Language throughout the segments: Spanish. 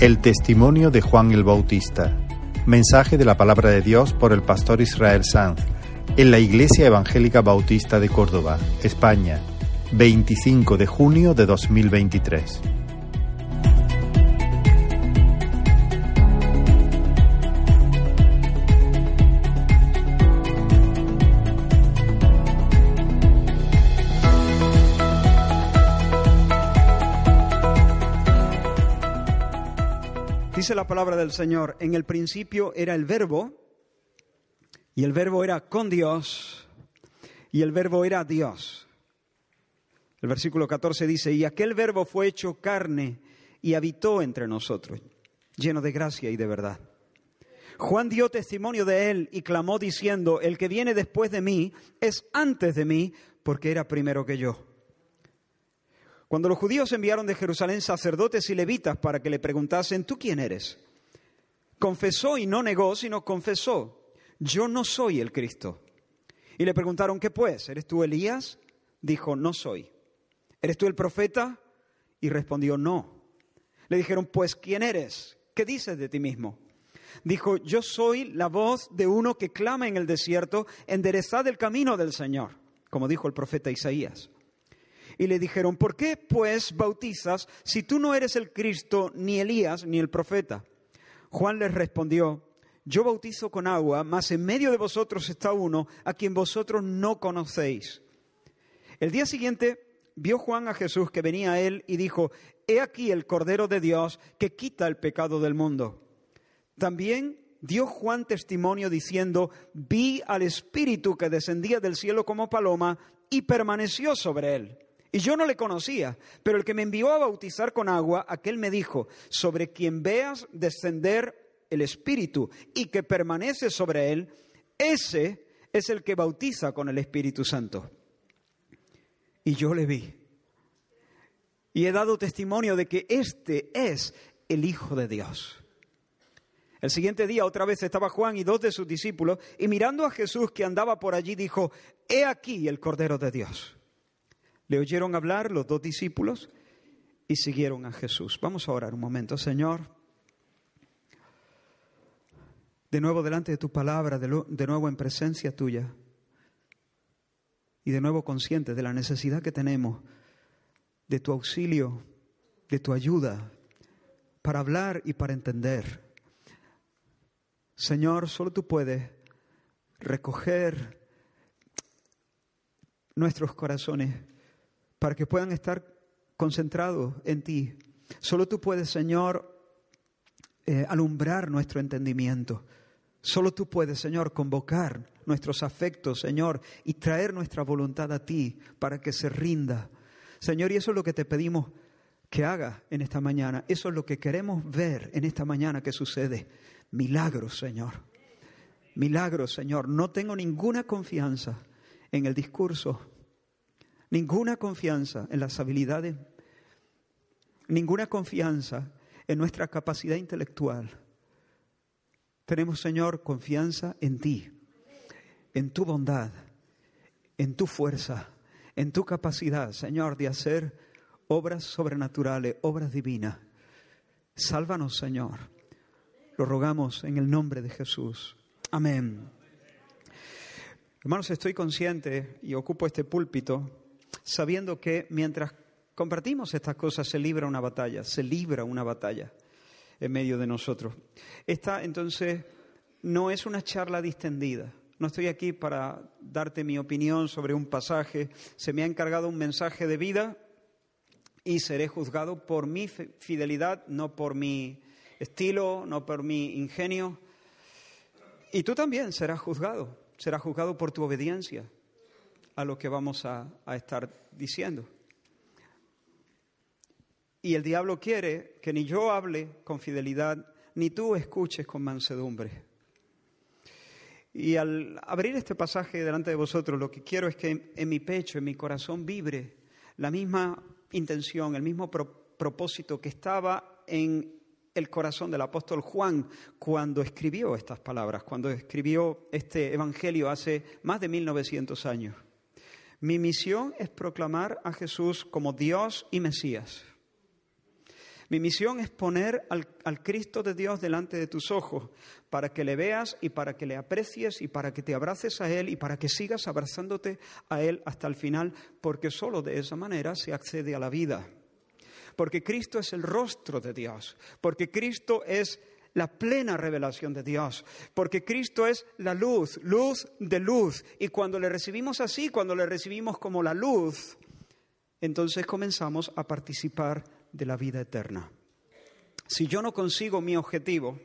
El testimonio de Juan el Bautista. Mensaje de la palabra de Dios por el pastor Israel Sanz en la Iglesia Evangélica Bautista de Córdoba, España, 25 de junio de 2023. Dice la palabra del Señor, en el principio era el verbo, y el verbo era con Dios, y el verbo era Dios. El versículo 14 dice, y aquel verbo fue hecho carne y habitó entre nosotros, lleno de gracia y de verdad. Juan dio testimonio de él y clamó diciendo, el que viene después de mí es antes de mí, porque era primero que yo. Cuando los judíos enviaron de Jerusalén sacerdotes y levitas para que le preguntasen, ¿tú quién eres? Confesó y no negó, sino confesó, yo no soy el Cristo. Y le preguntaron, ¿qué pues? ¿Eres tú Elías? Dijo, no soy. ¿Eres tú el profeta? Y respondió, no. Le dijeron, pues, ¿quién eres? ¿Qué dices de ti mismo? Dijo, yo soy la voz de uno que clama en el desierto, enderezad el camino del Señor, como dijo el profeta Isaías y le dijeron, ¿por qué pues bautizas si tú no eres el Cristo, ni Elías, ni el profeta? Juan les respondió, yo bautizo con agua, mas en medio de vosotros está uno a quien vosotros no conocéis. El día siguiente vio Juan a Jesús que venía a él y dijo, He aquí el Cordero de Dios que quita el pecado del mundo. También dio Juan testimonio diciendo, Vi al Espíritu que descendía del cielo como paloma y permaneció sobre él. Y yo no le conocía, pero el que me envió a bautizar con agua, aquel me dijo, sobre quien veas descender el Espíritu y que permanece sobre él, ese es el que bautiza con el Espíritu Santo. Y yo le vi. Y he dado testimonio de que este es el Hijo de Dios. El siguiente día otra vez estaba Juan y dos de sus discípulos, y mirando a Jesús que andaba por allí, dijo, He aquí el Cordero de Dios. Le oyeron hablar los dos discípulos y siguieron a Jesús. Vamos a orar un momento, Señor. De nuevo delante de tu palabra, de, nuevo en presencia tuya y de nuevo consciente de la necesidad que tenemos de tu auxilio, de tu ayuda para hablar y para entender. Señor, solo tú puedes recoger nuestros corazones para que puedan estar concentrados en ti. Solo tú puedes, Señor, eh, alumbrar nuestro entendimiento. Solo tú puedes, Señor, convocar nuestros afectos, Señor, y traer nuestra voluntad a ti para que se rinda. Señor, y eso es lo que te pedimos que haga en esta mañana. Eso es lo que queremos ver en esta mañana que sucede. Milagros, Señor. Milagros, Señor. No tengo ninguna confianza en el discurso ninguna confianza en las habilidades, ninguna confianza en nuestra capacidad intelectual. Tenemos, Señor, confianza en ti, en tu bondad, en tu fuerza, en tu capacidad, Señor, de hacer obras sobrenaturales, obras divinas. Sálvanos, Señor. Lo rogamos en el nombre de Jesús. Amén. Hermanos, estoy consciente y ocupo este púlpito sabiendo que mientras compartimos estas cosas se libra una batalla, se libra una batalla en medio de nosotros. Esta entonces no es una charla distendida. No estoy aquí para darte mi opinión sobre un pasaje. Se me ha encargado un mensaje de vida y seré juzgado por mi fidelidad, no por mi estilo, no por mi ingenio. Y tú también serás juzgado, serás juzgado por tu obediencia, a lo que vamos a, estar diciendo. Y el diablo quiere que ni yo hable con fidelidad, ni tú escuches con mansedumbre. Y al abrir este pasaje delante de vosotros, lo que quiero es que en mi pecho, en mi corazón, vibre la misma intención, el mismo propósito que estaba en el corazón del apóstol Juan cuando escribió estas palabras, cuando escribió este Evangelio hace más de 1900 años. Mi misión es proclamar a Jesús como Dios y Mesías. Mi misión es poner al, Cristo de Dios delante de tus ojos para que le veas y para que le aprecies y para que te abraces a Él y para que sigas abrazándote a Él hasta el final, porque solo de esa manera se accede a la vida. Porque Cristo es el rostro de Dios, porque Cristo es la plena revelación de Dios, porque Cristo es la luz, luz de luz. Y cuando le recibimos así, cuando le recibimos como la luz, entonces comenzamos a participar de la vida eterna. Si yo no consigo mi objetivo,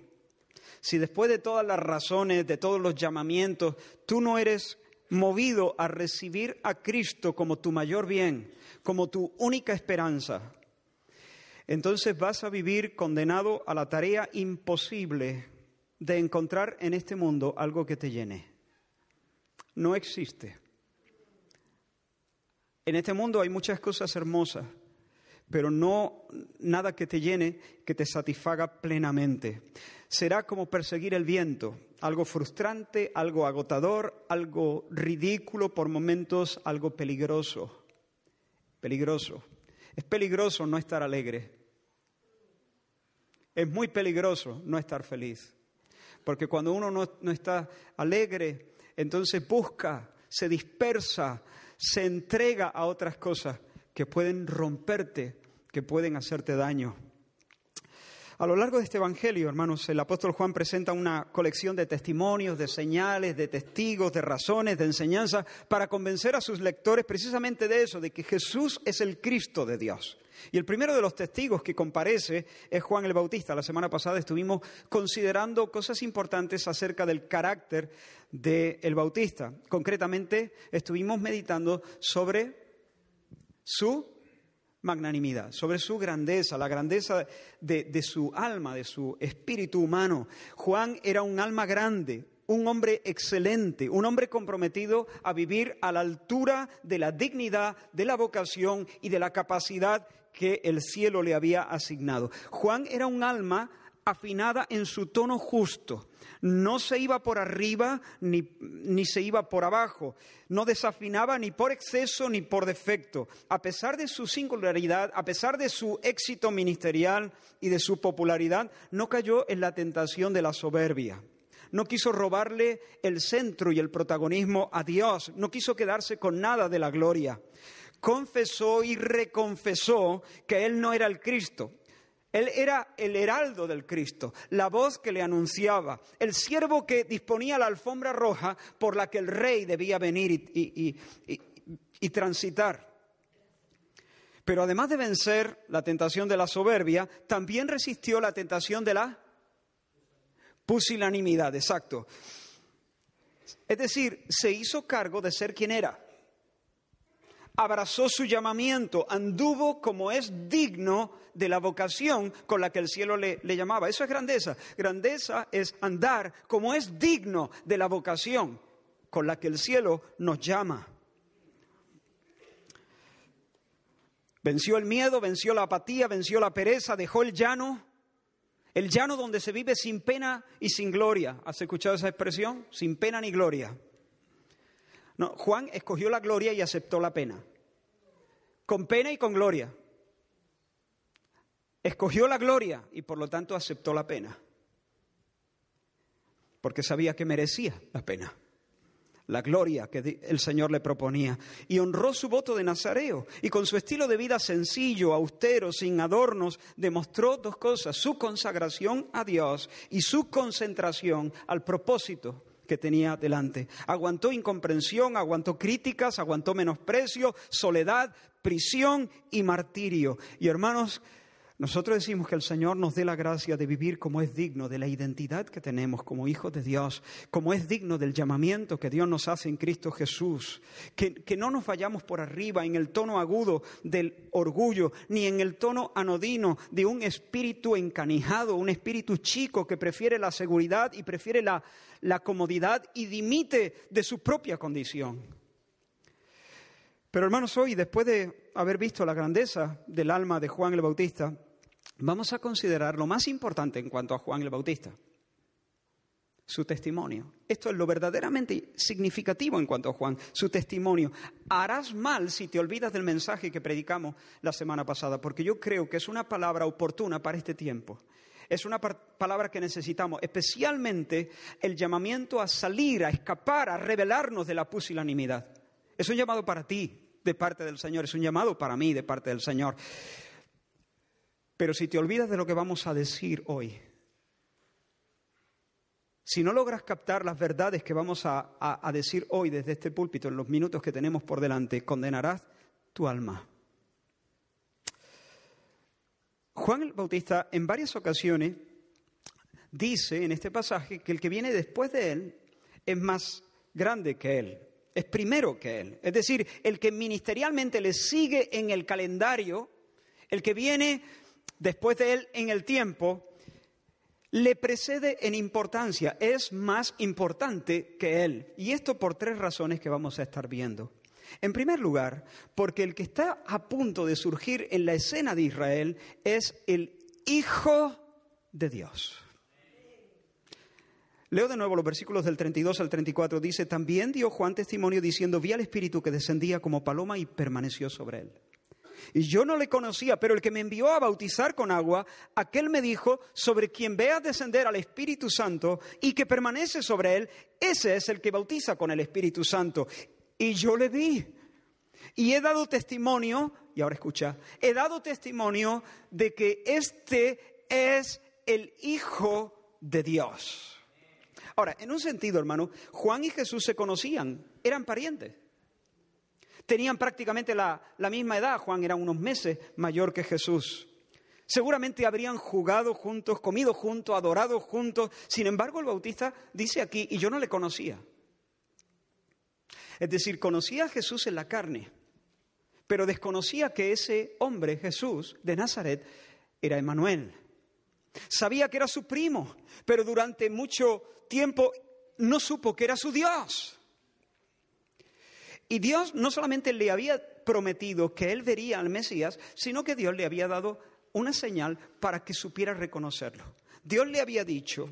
si después de todas las razones, de todos los llamamientos, tú no eres movido a recibir a Cristo como tu mayor bien, como tu única esperanza, entonces vas a vivir condenado a la tarea imposible de encontrar en este mundo algo que te llene. No existe. En este mundo hay muchas cosas hermosas, pero no nada que te llene, que te satisfaga plenamente. Será como perseguir el viento, algo frustrante, algo agotador, algo ridículo, por momentos algo peligroso. Peligroso. Es peligroso no estar alegre. Es muy peligroso no estar feliz. Porque cuando uno no, está alegre, entonces busca, se dispersa, se entrega a otras cosas que pueden romperte, que pueden hacerte daño. A lo largo de este Evangelio, hermanos, el apóstol Juan presenta una colección de testimonios, de señales, de testigos, de razones, de enseñanzas, para convencer a sus lectores precisamente de eso, de que Jesús es el Cristo de Dios. Y el primero de los testigos que comparece es Juan el Bautista. La semana pasada estuvimos considerando cosas importantes acerca del carácter del Bautista. Concretamente, estuvimos meditando sobre su magnanimidad, sobre su grandeza, la grandeza de, de, su alma, de su espíritu humano. Juan era un alma grande, un hombre excelente, un hombre comprometido a vivir a la altura de la dignidad, de la vocación y de la capacidad que el cielo le había asignado. Juan era un alma afinada en su tono justo. No se iba por arriba ni, ni, se iba por abajo. No desafinaba ni por exceso ni por defecto. A pesar de su singularidad, a pesar de su éxito ministerial y de su popularidad, no cayó en la tentación de la soberbia. No quiso robarle el centro y el protagonismo a Dios. No quiso quedarse con nada de la gloria. Confesó y reconfesó que Él no era el Cristo. Él era el heraldo del Cristo, la voz que le anunciaba, el siervo que disponía la alfombra roja por la que el rey debía venir y, y, transitar. Pero además de vencer la tentación de la soberbia, también resistió la tentación de la pusilanimidad, exacto. Es decir, se hizo cargo de ser quien era abrazó su llamamiento, anduvo como es digno de la vocación con la que el cielo le, llamaba. Eso es grandeza. Grandeza es andar como es digno de la vocación con la que el cielo nos llama. Venció el miedo, venció la apatía, venció la pereza, dejó el llano, el llano donde se vive sin pena y sin gloria. ¿Has escuchado esa expresión? Sin pena ni gloria. Juan escogió la gloria y aceptó la pena. Con pena y con gloria. Escogió la gloria y por lo tanto aceptó la pena. Porque sabía que merecía la pena. La gloria que el Señor le proponía. Y honró su voto de Nazareo. Y con su estilo de vida sencillo, austero, sin adornos, demostró dos cosas. Su consagración a Dios y su concentración al propósito que tenía delante. Aguantó incomprensión, aguantó críticas, aguantó menosprecio, soledad, prisión y martirio. Y hermanos, nosotros decimos que el Señor nos dé la gracia de vivir como es digno de la identidad que tenemos como hijos de Dios, como es digno del llamamiento que Dios nos hace en Cristo Jesús, que, que, no nos vayamos por arriba en el tono agudo del orgullo, ni en el tono anodino de un espíritu encanijado, un espíritu chico que prefiere la seguridad y prefiere la, la comodidad y dimite de su propia condición. Pero hermanos, hoy, después de haber visto la grandeza del alma de Juan el Bautista, vamos a considerar lo más importante en cuanto a Juan el Bautista. su testimonio. Esto es lo verdaderamente significativo en cuanto a Juan, su testimonio. Harás mal si te olvidas del mensaje que predicamos la semana pasada, porque yo creo que es una palabra oportuna para este tiempo. Es una palabra que necesitamos, especialmente el llamamiento a salir, a escapar, a rebelarnos de la pusilanimidad. Es un llamado para ti de parte del Señor, es un llamado para mí de parte del Señor. Pero si te olvidas de lo que vamos a decir hoy, si no logras captar las verdades que vamos a, decir hoy desde este púlpito, en los minutos que tenemos por delante, condenarás tu alma. Juan el Bautista en varias ocasiones dice en este pasaje que el que viene después de él es más grande que él, es primero que él. Es decir, el que ministerialmente le sigue en el calendario, el que viene después de él en el tiempo, le precede en importancia, es más importante que él. Y esto por tres razones que vamos a estar viendo. En primer lugar, porque el que está a punto de surgir en la escena de Israel es el Hijo de Dios. Leo de nuevo los versículos del 32 al 34. Dice, también dio Juan testimonio diciendo, vi al Espíritu que descendía como paloma y permaneció sobre él. Y yo no le conocía, pero el que me envió a bautizar con agua, aquel me dijo, sobre quien vea descender al Espíritu Santo y que permanece sobre él, ese es el que bautiza con el Espíritu Santo. Y yo le vi. Y he dado testimonio, y ahora escucha, he dado testimonio de que este es el Hijo de Dios. Ahora, en un sentido, hermano, Juan y Jesús se conocían, eran parientes. Tenían prácticamente la, misma edad, Juan era unos meses mayor que Jesús. Seguramente habrían jugado juntos, comido juntos, adorado juntos. Sin embargo, el Bautista dice aquí, y yo no le conocía. Es decir, conocía a Jesús en la carne, pero desconocía que ese hombre, Jesús, de Nazaret, era Emanuel. Sabía que era su primo, pero durante mucho tiempo no supo que era su Dios. Y Dios no solamente le había prometido que él vería al Mesías, sino que Dios le había dado una señal para que supiera reconocerlo. Dios le había dicho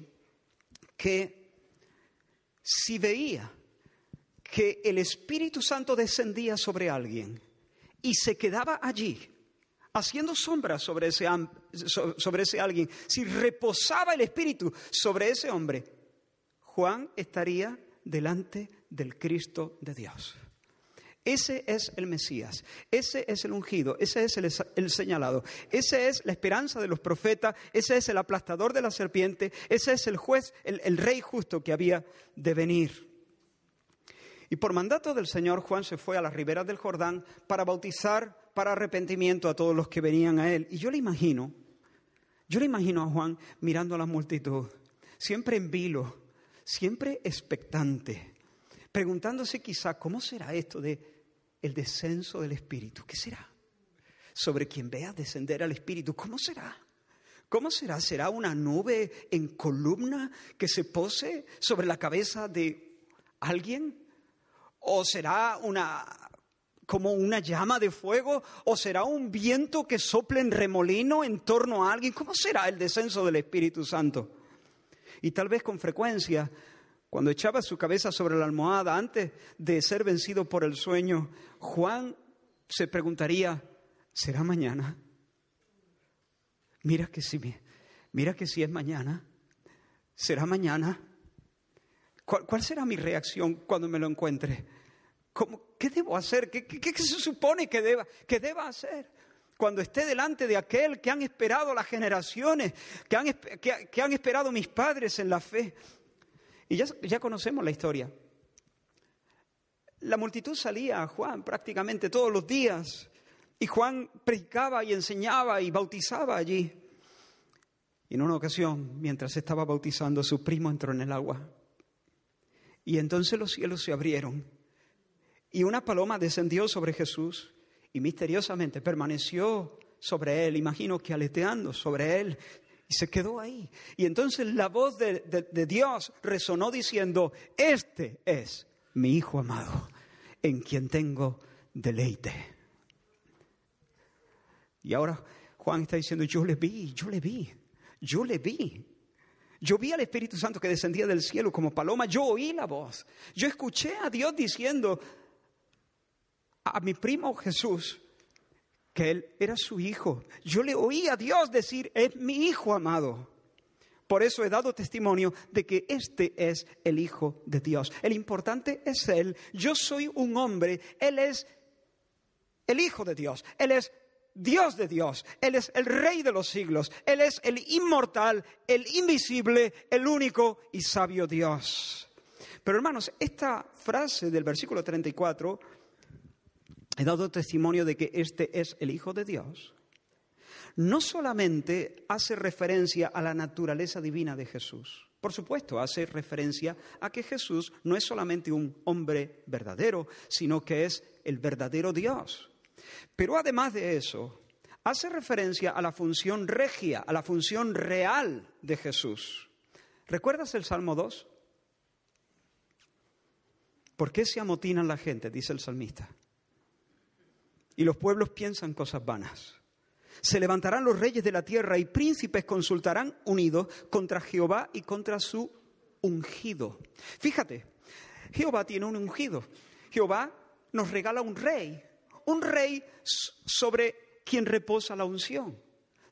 que si veía que el Espíritu Santo descendía sobre alguien y se quedaba allí, haciendo sombra sobre ese, sobre ese alguien, si reposaba el Espíritu sobre ese hombre, Juan estaría delante del Cristo de Dios. Ese es el Mesías, ese es el ungido, ese es el, señalado, ese es la esperanza de los profetas, ese es el aplastador de la serpiente, ese es el juez, el, el rey justo que había de venir. Y por mandato del Señor, Juan se fue a las riberas del Jordán para bautizar para arrepentimiento a todos los que venían a él. Y yo le imagino, yo le imagino a Juan mirando a la multitud, siempre en vilo, siempre expectante, preguntándose quizá, ¿cómo será esto de el descenso del Espíritu. ¿Qué será? Sobre quien vea descender al Espíritu, ¿cómo será? ¿Cómo será? ¿Será una nube en columna que se pose sobre la cabeza de alguien? ¿O será una como una llama de fuego? ¿O será un viento que sople en remolino en torno a alguien? ¿Cómo será el descenso del Espíritu Santo? Y tal vez con frecuencia cuando echaba su cabeza sobre la almohada antes de ser vencido por el sueño, Juan se preguntaría, ¿será mañana? Mira que si, mira que si es mañana, ¿será mañana? ¿Cuál, será mi reacción cuando me lo encuentre? ¿Qué debo hacer? ¿Qué, se supone que deba, que deba hacer? cuando esté delante de aquel que han esperado las generaciones, que han, que han, esperado mis padres en la fe. Y ya, conocemos la historia. La multitud salía a Juan prácticamente todos los días y Juan predicaba y enseñaba y bautizaba allí. Y en una ocasión, mientras estaba bautizando, su primo entró en el agua. Y entonces los cielos se abrieron y una paloma descendió sobre Jesús y misteriosamente permaneció sobre él, imagino que aleteando sobre él, se quedó ahí. Y entonces la voz de, Dios resonó diciendo, este es mi Hijo amado, en quien tengo deleite. Y ahora Juan está diciendo, yo le vi, yo le vi, yo le vi. Yo vi al Espíritu Santo que descendía del cielo como paloma, yo oí la voz, yo escuché a Dios diciendo a mi primo Jesús que él era su hijo. Yo le oí a Dios decir, es mi hijo amado. Por eso he dado testimonio de que este es el Hijo de Dios. El importante es Él. Yo soy un hombre. Él es el Hijo de Dios. Él es Dios de Dios. Él es el Rey de los siglos. Él es el inmortal, el invisible, el único y sabio Dios. Pero hermanos, esta frase del versículo 34, he dado testimonio de que este es el Hijo de Dios no solamente hace referencia a la naturaleza divina de Jesús, por supuesto, hace referencia a que Jesús no es solamente un hombre verdadero, sino que es el verdadero Dios. Pero además de eso, hace referencia a la función regia, a la función real de Jesús. ¿Recuerdas el Salmo 2? ¿Por qué se amotinan la gente? dice el salmista. Y los pueblos piensan cosas vanas. Se levantarán los reyes de la tierra y príncipes consultarán unidos contra Jehová y contra su ungido. Fíjate, Jehová tiene un ungido. Jehová nos regala un rey, un rey sobre quien reposa la unción.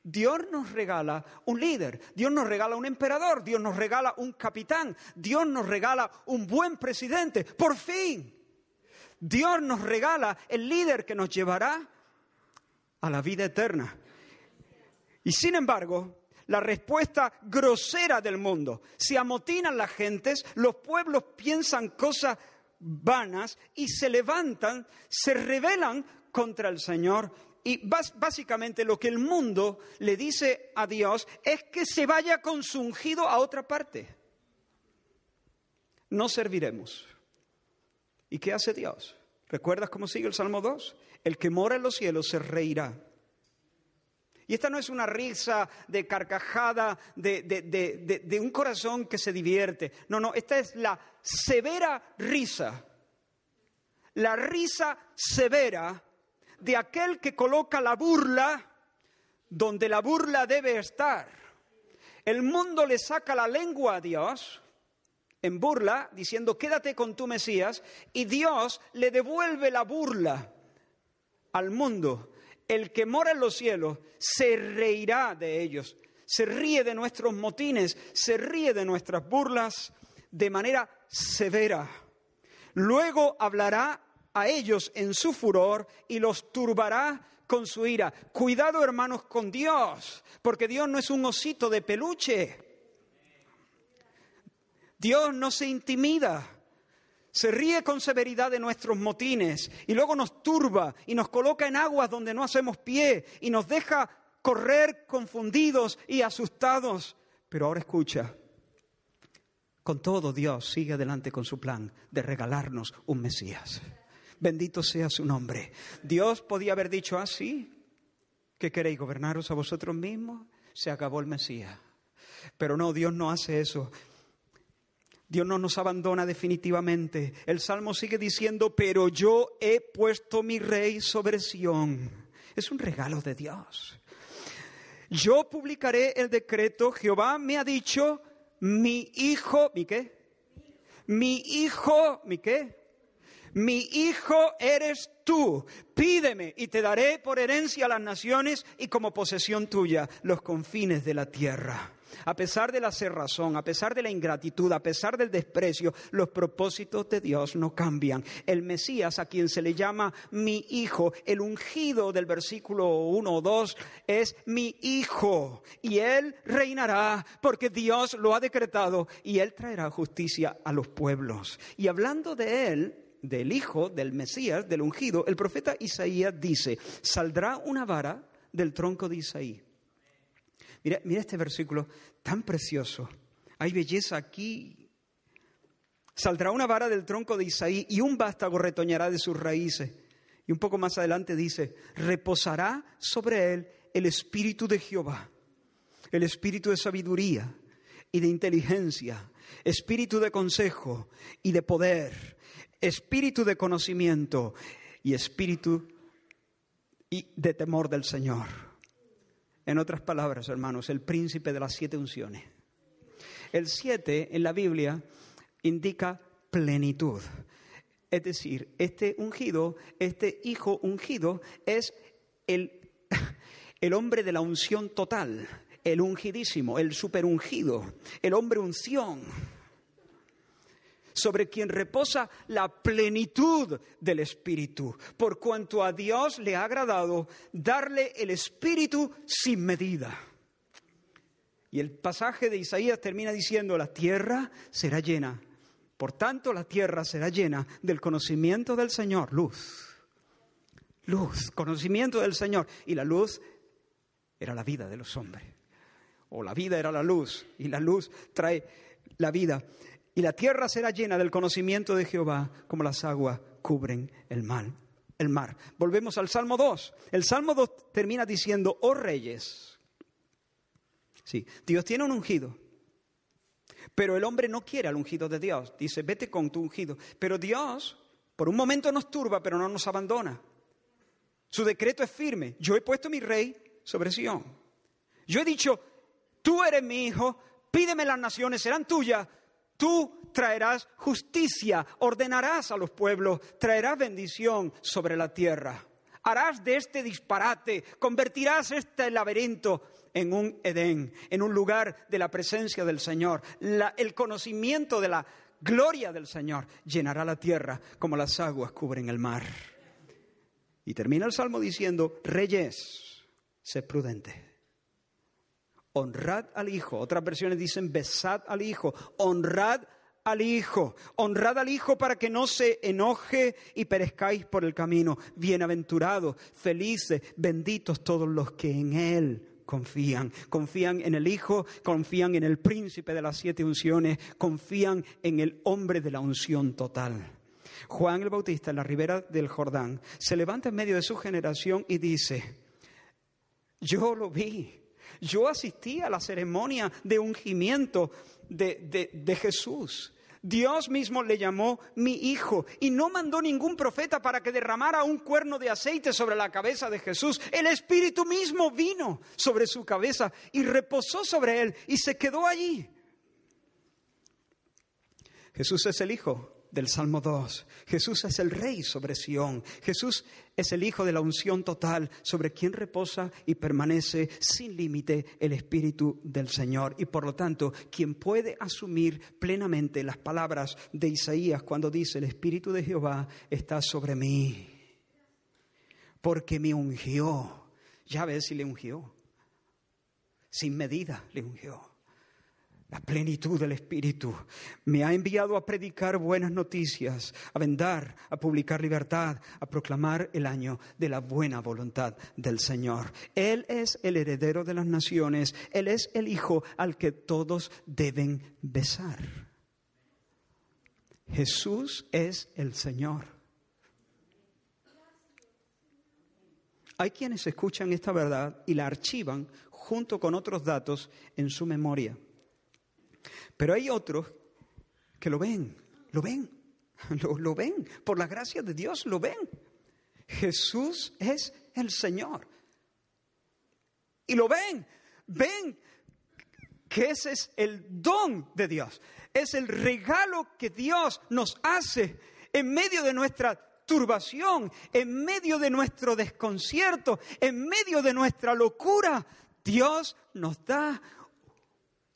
Dios nos regala un líder, Dios nos regala un emperador, Dios nos regala un capitán, Dios nos regala un buen presidente, por fin. Dios nos regala el líder que nos llevará a la vida eterna. Y sin embargo, la respuesta grosera del mundo, se amotinan las gentes, los pueblos piensan cosas vanas y se levantan, se rebelan contra el Señor. Y básicamente lo que el mundo le dice a Dios es que se vaya con su ungido a otra parte. No serviremos. ¿Y qué hace Dios? ¿Recuerdas cómo sigue el Salmo 2? El que mora en los cielos se reirá. Y esta no es una risa de carcajada de, un corazón que se divierte. No, no, esta es la severa risa. La risa severa de aquel que coloca la burla donde la burla debe estar. El mundo le saca la lengua a Dios en burla, diciendo, quédate con tu Mesías, y Dios le devuelve la burla al mundo. El que mora en los cielos se reirá de ellos, se ríe de nuestros motines, se ríe de nuestras burlas de manera severa. Luego hablará a ellos en su furor y los turbará con su ira. Cuidado hermanos con Dios, porque Dios no es un osito de peluche. Dios no se intimida, se ríe con severidad de nuestros motines y luego nos turba y nos coloca en aguas donde no hacemos pie y nos deja correr confundidos y asustados. Pero ahora escucha, con todo Dios sigue adelante con su plan de regalarnos un Mesías. Bendito sea su nombre. Dios podía haber dicho así, ah, ¿qué queréis gobernaros a vosotros mismos? Se acabó el Mesías. Pero no, Dios no hace eso. Dios no nos abandona definitivamente. El Salmo sigue diciendo, pero yo he puesto mi rey sobre Sión. Es un regalo de Dios. Yo publicaré el decreto, Jehová me ha dicho, mi hijo, ¿mi qué? Mi hijo, ¿mi qué? Mi hijo eres tú. Pídeme y te daré por herencia a las naciones y como posesión tuya los confines de la tierra. A pesar de la cerrazón, a pesar de la ingratitud, a pesar del desprecio, los propósitos de Dios no cambian. El Mesías, a quien se le llama mi hijo, el ungido del versículo 1 o 2, es mi hijo. Y él reinará porque Dios lo ha decretado y él traerá justicia a los pueblos. Y hablando de él, del Hijo, del Mesías, del ungido, el profeta Isaías dice, saldrá una vara del tronco de Isaí Mira, mira este versículo tan precioso. Hay belleza aquí. Saldrá una vara del tronco de Isaí y un vástago retoñará de sus raíces. Y un poco más adelante dice, reposará sobre él el espíritu de Jehová, el espíritu de sabiduría y de inteligencia, espíritu de consejo y de poder, espíritu de conocimiento y espíritu de temor del Señor. En otras palabras, hermanos, el príncipe de las siete unciones. El siete en la Biblia indica plenitud. Es decir, este ungido, este hijo ungido es el, el hombre de la unción total, el ungidísimo, el superungido, el hombre unción sobre quien reposa la plenitud del Espíritu, por cuanto a Dios le ha agradado darle el Espíritu sin medida. Y el pasaje de Isaías termina diciendo, la tierra será llena. Por tanto, la tierra será llena del conocimiento del Señor, luz. Luz, conocimiento del Señor. Y la luz era la vida de los hombres. O la vida era la luz. Y la luz trae la vida y la tierra será llena del conocimiento de Jehová como las aguas cubren el mar. El mar. Volvemos al Salmo 2. El Salmo 2 termina diciendo, oh reyes. Sí, Dios tiene un ungido. Pero el hombre no quiere al ungido de Dios. Dice, vete con tu ungido. Pero Dios, por un momento nos turba, pero no nos abandona. Su decreto es firme. Yo he puesto mi rey sobre Sión. Yo he dicho, tú eres mi hijo, pídeme las naciones, serán tuyas. Tú traerás justicia, ordenarás a los pueblos, traerás bendición sobre la tierra. Harás de este disparate, convertirás este laberinto en un Edén, en un lugar de la presencia del Señor. el conocimiento de la gloria del Señor llenará la tierra como las aguas cubren el mar. Y termina el salmo diciendo, reyes, sed prudentes honrad al Hijo. Otras versiones dicen besad al Hijo, honrad al Hijo, honrad al Hijo para que no se enoje y perezcáis por el camino. Bienaventurados, felices, benditos todos los que en Él confían. Confían en el Hijo, confían en el príncipe de las siete unciones, confían en el hombre de la unción total. Juan el Bautista en la ribera del Jordán se levanta en medio de su generación y dice, yo lo vi, yo asistí a la ceremonia de ungimiento de, Jesús. Dios mismo le llamó mi hijo y no mandó ningún profeta para que derramara un cuerno de aceite sobre la cabeza de Jesús. El Espíritu mismo vino sobre su cabeza y reposó sobre él y se quedó allí. Jesús es el Hijo del Salmo 2. Jesús es el Rey sobre Sión. Jesús es el Hijo de la unción total sobre quien reposa y permanece sin límite el Espíritu del Señor. Y por lo tanto, quien puede asumir plenamente las palabras de Isaías cuando dice, el Espíritu de Jehová está sobre mí. Porque me ungió. Ya ves si le ungió. Sin medida le ungió la plenitud del Espíritu. Me ha enviado a predicar buenas noticias, a vendar, a publicar libertad, a proclamar el año de la buena voluntad del Señor. Él es el heredero de las naciones, Él es el Hijo al que todos deben besar. Jesús es el Señor. Hay quienes escuchan esta verdad y la archivan junto con otros datos en su memoria. Pero hay otros que lo ven, lo ven, lo, ven, por la gracia de Dios lo ven. Jesús es el Señor. Y lo ven, ven que ese es el don de Dios, es el regalo que Dios nos hace en medio de nuestra turbación, en medio de nuestro desconcierto, en medio de nuestra locura. Dios nos da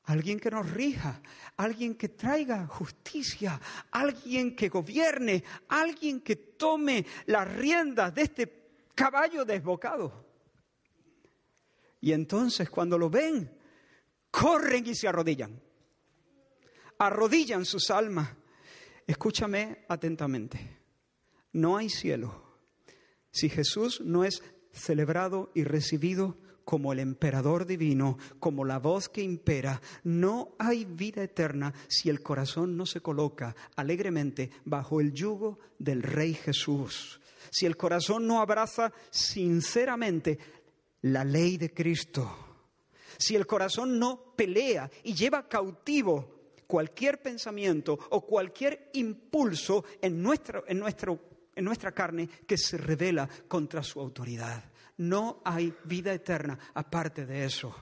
alguien que nos rija, alguien que traiga justicia, alguien que gobierne, alguien que tome las riendas de este caballo desbocado. Y entonces cuando lo ven, corren y se arrodillan. Arrodillan sus almas. Escúchame atentamente. No hay cielo si Jesús no es celebrado y recibido como el emperador divino, como la voz que impera. No hay vida eterna si el corazón no se coloca alegremente bajo el yugo del Rey Jesús. Si el corazón no abraza sinceramente la ley de Cristo. Si el corazón no pelea y lleva cautivo cualquier pensamiento o cualquier impulso en, nuestro, en, nuestro, en nuestra carne que se revela contra su autoridad. No hay vida eterna aparte de eso.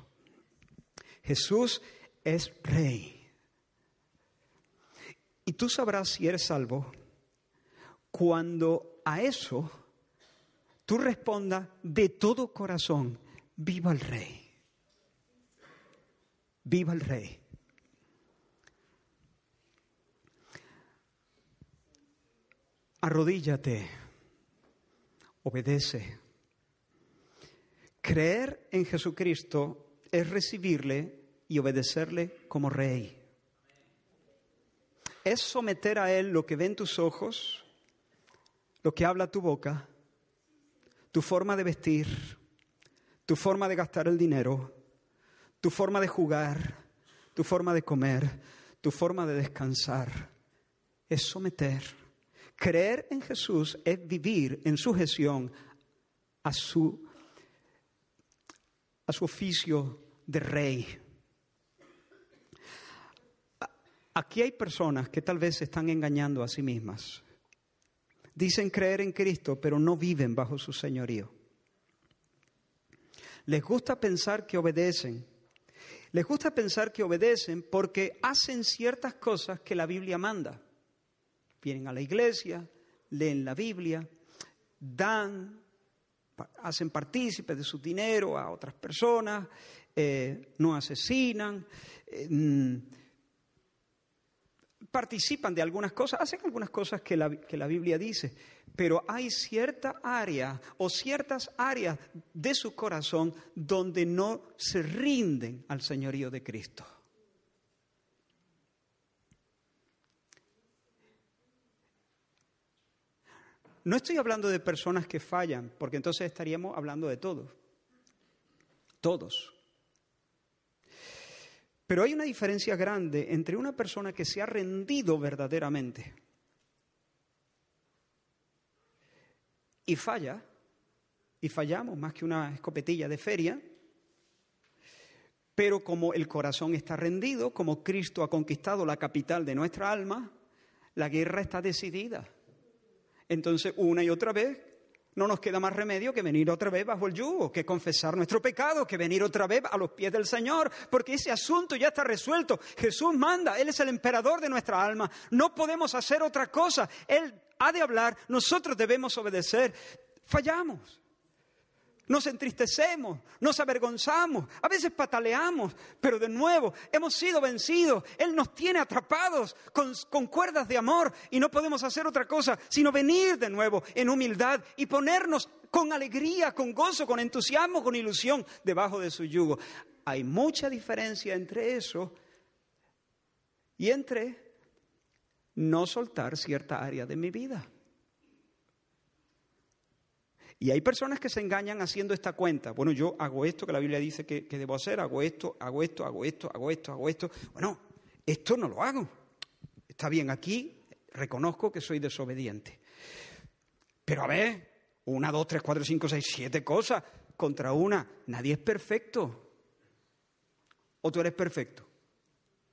Jesús es rey. Y tú sabrás si eres salvo cuando a eso tú respondas de todo corazón, viva el rey, viva el rey. Arrodíllate, obedece. Creer en Jesucristo es recibirle y obedecerle como rey. Es someter a Él lo que ven tus ojos, lo que habla tu boca, tu forma de vestir, tu forma de gastar el dinero, tu forma de jugar, tu forma de comer, tu forma de descansar. Es someter. Creer en Jesús es vivir en sujeción a su, a su oficio de rey. Aquí hay personas que tal vez se están engañando a sí mismas. Dicen creer en Cristo, pero no viven bajo su señorío. Les gusta pensar que obedecen. Les gusta pensar que obedecen porque hacen ciertas cosas que la Biblia manda. Vienen a la iglesia, leen la Biblia, dan, hacen partícipes de su dinero a otras personas, eh, no asesinan. Eh, mm, participan de algunas cosas, hacen algunas cosas que la, que la, Biblia dice, pero hay cierta área o ciertas áreas de su corazón donde no se rinden al señorío de Cristo. No estoy hablando de personas que fallan, porque entonces estaríamos hablando de todos. Todos. Pero hay una diferencia grande entre una persona que se ha rendido verdaderamente y falla, y fallamos más que una escopetilla de feria, pero como el corazón está rendido, como Cristo ha conquistado la capital de nuestra alma, la guerra está decidida. Entonces, una y otra vez, no nos queda más remedio que venir otra vez bajo el yugo, que confesar nuestro pecado, que venir otra vez a los pies del Señor, porque ese asunto ya está resuelto. Jesús manda, Él es el emperador de nuestra alma. No podemos hacer otra cosa. Él ha de hablar, nosotros debemos obedecer. Fallamos. Nos entristecemos, nos avergonzamos, a veces pataleamos, pero de nuevo hemos sido vencidos. Él nos tiene atrapados con, con, cuerdas de amor y no podemos hacer otra cosa sino venir de nuevo en humildad y ponernos con alegría, con gozo, con entusiasmo, con ilusión debajo de su yugo. Hay mucha diferencia entre eso y entre no soltar cierta área de mi vida. Y hay personas que se engañan haciendo esta cuenta. Bueno, yo hago esto que la Biblia dice que, debo hacer, hago esto, hago esto, hago esto, hago esto, hago esto. Bueno, esto no lo hago. Está bien, aquí reconozco que soy desobediente. Pero a ver, una, dos, tres, cuatro, cinco, seis, siete cosas contra una. Nadie es perfecto. ¿O tú eres perfecto?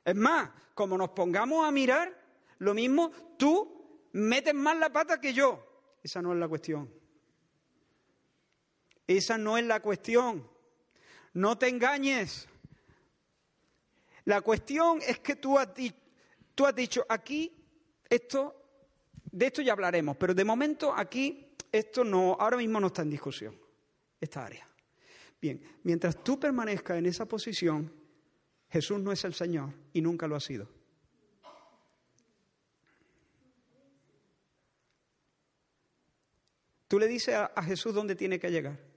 Es más, como nos pongamos a mirar, lo mismo, tú metes más la pata que yo. Esa no es la cuestión. Esa no es la cuestión. No te engañes. La cuestión es que tú has, tú has dicho aquí, esto, de esto ya hablaremos, pero de momento aquí, esto no, ahora mismo no está en discusión, esta área. Bien, mientras tú permanezcas en esa posición, Jesús no es el Señor y nunca lo ha sido. Tú le dices a, a Jesús dónde tiene que llegar.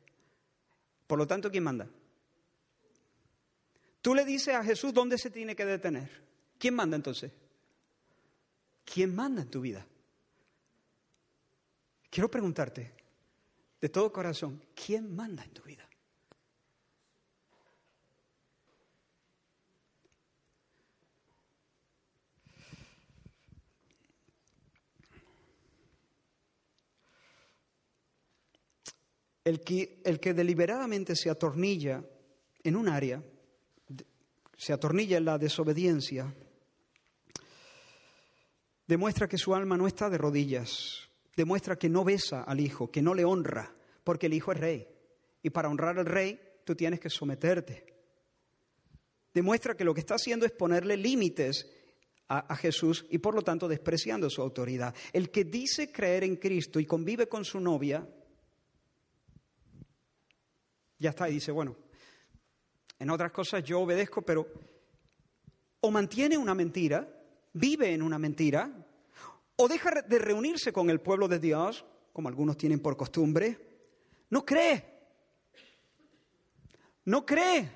Por lo tanto, ¿quién manda? Tú le dices a Jesús dónde se tiene que detener. ¿Quién manda entonces? ¿Quién manda en tu vida? Quiero preguntarte, de todo corazón, ¿quién manda en tu vida? El que, el que deliberadamente se atornilla en un área, se atornilla en la desobediencia, demuestra que su alma no está de rodillas, demuestra que no besa al Hijo, que no le honra, porque el Hijo es rey. Y para honrar al rey, tú tienes que someterte. Demuestra que lo que está haciendo es ponerle límites a, Jesús y por lo tanto despreciando su autoridad. El que dice creer en Cristo y convive con su novia, ya está y dice, bueno, en otras cosas yo obedezco, pero o mantiene una mentira, vive en una mentira, o deja de reunirse con el pueblo de Dios, como algunos tienen por costumbre, no cree. No cree.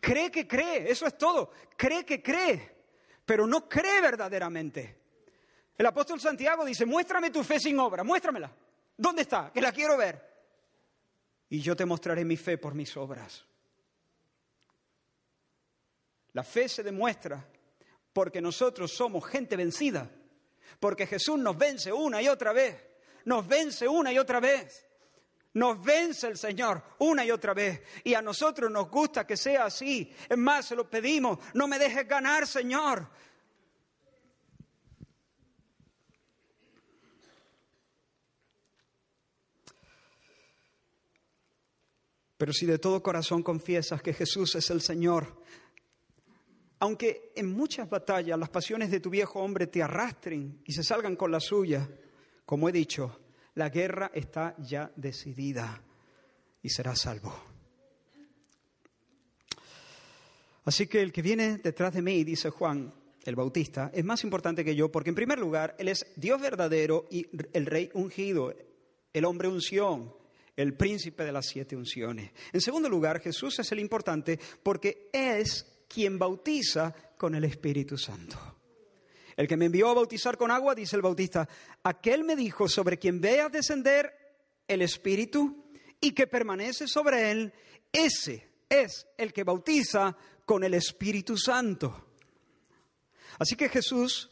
Cree que cree, eso es todo. Cree que cree, pero no cree verdaderamente. El apóstol Santiago dice, muéstrame tu fe sin obra, muéstramela. ¿Dónde está? Que la quiero ver. Y yo te mostraré mi fe por mis obras. La fe se demuestra porque nosotros somos gente vencida, porque Jesús nos vence una y otra vez, nos vence una y otra vez. Nos vence el Señor una y otra vez. Y a nosotros nos gusta que sea así. Es más, se lo pedimos. No me dejes ganar, Señor. Pero si de todo corazón confiesas que Jesús es el Señor, aunque en muchas batallas las pasiones de tu viejo hombre te arrastren y se salgan con la suya, como he dicho, la guerra está ya decidida y será salvo. Así que el que viene detrás de mí, dice Juan el Bautista, es más importante que yo, porque en primer lugar, Él es Dios verdadero y el Rey ungido, el hombre unción, el príncipe de las siete unciones. En segundo lugar, Jesús es el importante porque es quien bautiza con el Espíritu Santo. El que me envió a bautizar con agua, dice el bautista, aquel me dijo sobre quien vea descender el Espíritu y que permanece sobre él, ese es el que bautiza con el Espíritu Santo. Así que Jesús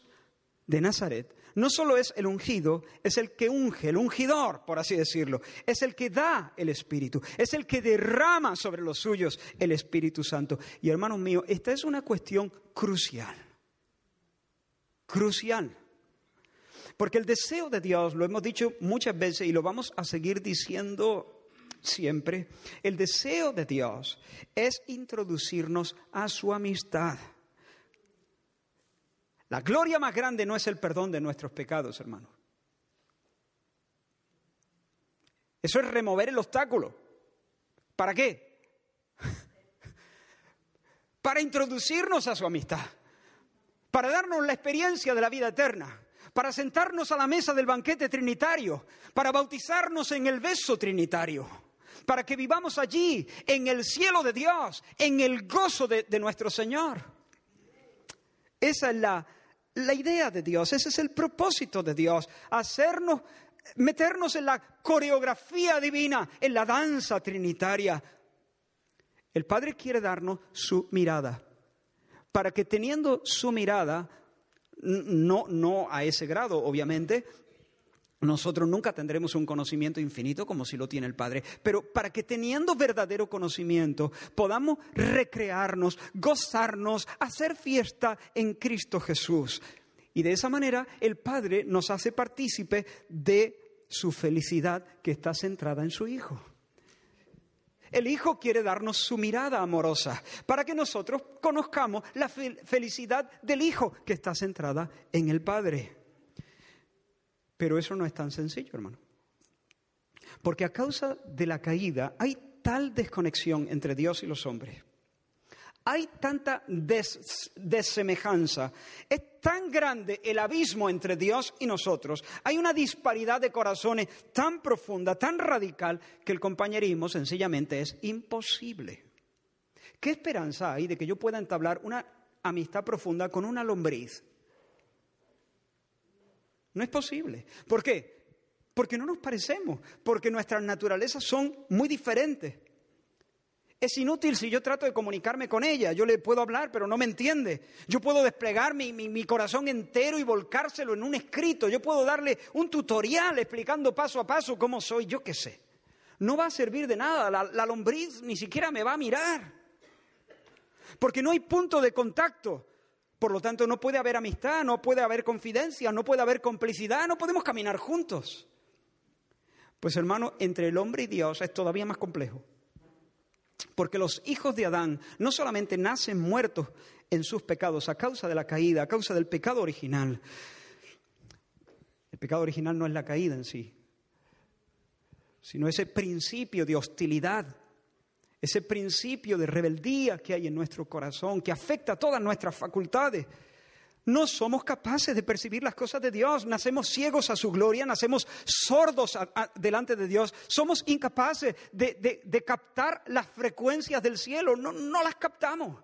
de Nazaret no solo es el ungido, es el que unge, el ungidor, por así decirlo, es el que da el Espíritu, es el que derrama sobre los suyos el Espíritu Santo. Y hermanos míos, esta es una cuestión crucial crucial. Porque el deseo de Dios, lo hemos dicho muchas veces y lo vamos a seguir diciendo siempre, el deseo de Dios es introducirnos a su amistad. La gloria más grande no es el perdón de nuestros pecados, hermanos. Eso es remover el obstáculo. ¿Para qué? Para introducirnos a su amistad para darnos la experiencia de la vida eterna, para sentarnos a la mesa del banquete trinitario, para bautizarnos en el beso trinitario, para que vivamos allí, en el cielo de Dios, en el gozo de, nuestro Señor. Esa es la, la idea de Dios, ese es el propósito de Dios, hacernos, meternos en la coreografía divina, en la danza trinitaria. El Padre quiere darnos su mirada para que teniendo su mirada, no, no a ese grado, obviamente, nosotros nunca tendremos un conocimiento infinito como si lo tiene el Padre, pero para que teniendo verdadero conocimiento podamos recrearnos, gozarnos, hacer fiesta en Cristo Jesús. Y de esa manera el Padre nos hace partícipe de su felicidad que está centrada en su Hijo. El Hijo quiere darnos su mirada amorosa para que nosotros conozcamos la felicidad del Hijo que está centrada en el Padre. Pero eso no es tan sencillo, hermano. Porque a causa de la caída hay tal desconexión entre Dios y los hombres hay tanta desemejanza, es tan grande el abismo entre Dios y nosotros, hay una disparidad de corazones tan profunda, tan radical, que el compañerismo sencillamente es imposible. ¿Qué esperanza hay de que yo pueda entablar una amistad profunda con una lombriz? No es posible. ¿Por qué? Porque no nos parecemos, porque nuestras naturalezas son muy diferentes. Es inútil si yo trato de comunicarme con ella. Yo le puedo hablar, pero no me entiende. Yo puedo desplegar mi, corazón entero y volcárselo en un escrito. Yo puedo darle un tutorial explicando paso a paso cómo soy, yo qué sé. No va a servir de nada. La, la lombriz ni siquiera me va a mirar. Porque no hay punto de contacto. Por lo tanto, no puede haber amistad, no puede haber confidencia, no puede haber complicidad, no podemos caminar juntos. Pues hermano, entre el hombre y Dios es todavía más complejo. Porque los hijos de Adán no solamente nacen muertos en sus pecados a causa de la caída, a causa del pecado original. El pecado original no es la caída en sí, sino ese principio de hostilidad, ese principio de rebeldía que hay en nuestro corazón, que afecta a todas nuestras facultades. No somos capaces de percibir las cosas de Dios, nacemos ciegos a su gloria, nacemos sordos delante de Dios, somos incapaces de, captar las frecuencias del cielo, no, no las captamos.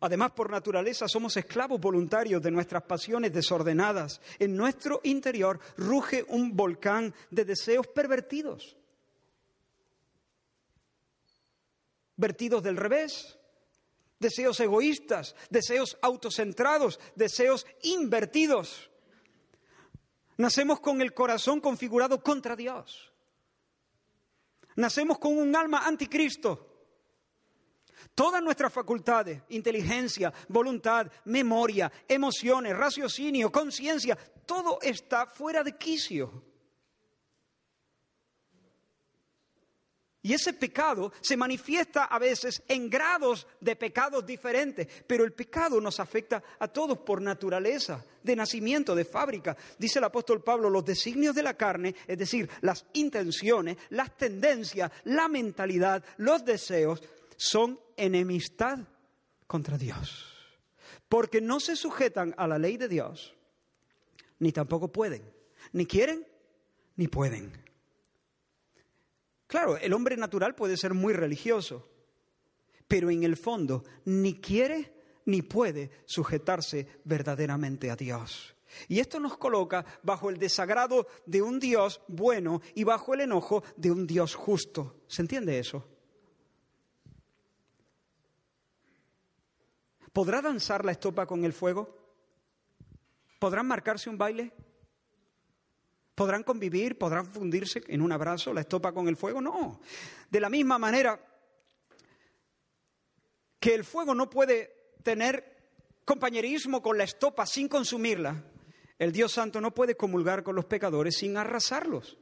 Además, por naturaleza somos esclavos voluntarios de nuestras pasiones desordenadas. En nuestro interior ruge un volcán de deseos pervertidos. Vertidos del revés, deseos egoístas, deseos autocentrados, deseos invertidos. Nacemos con el corazón configurado contra Dios. Nacemos con un alma anticristo. Todas nuestras facultades, inteligencia, voluntad, memoria, emociones, raciocinio, conciencia, todo está fuera de quicio. Y ese pecado se manifiesta a veces en grados de pecados diferentes, pero el pecado nos afecta a todos por naturaleza, de nacimiento, de fábrica. Dice el apóstol Pablo, los designios de la carne, es decir, las intenciones, las tendencias, la mentalidad, los deseos, son enemistad contra Dios, porque no se sujetan a la ley de Dios, ni tampoco pueden, ni quieren, ni pueden. Claro, el hombre natural puede ser muy religioso, pero en el fondo ni quiere ni puede sujetarse verdaderamente a Dios. Y esto nos coloca bajo el desagrado de un Dios bueno y bajo el enojo de un Dios justo. ¿Se entiende eso? ¿Podrá danzar la estopa con el fuego? ¿Podrán marcarse un baile? ¿Podrán convivir? ¿Podrán fundirse en un abrazo la estopa con el fuego? No. De la misma manera que el fuego no puede tener compañerismo con la estopa sin consumirla, el Dios Santo no puede comulgar con los pecadores sin arrasarlos.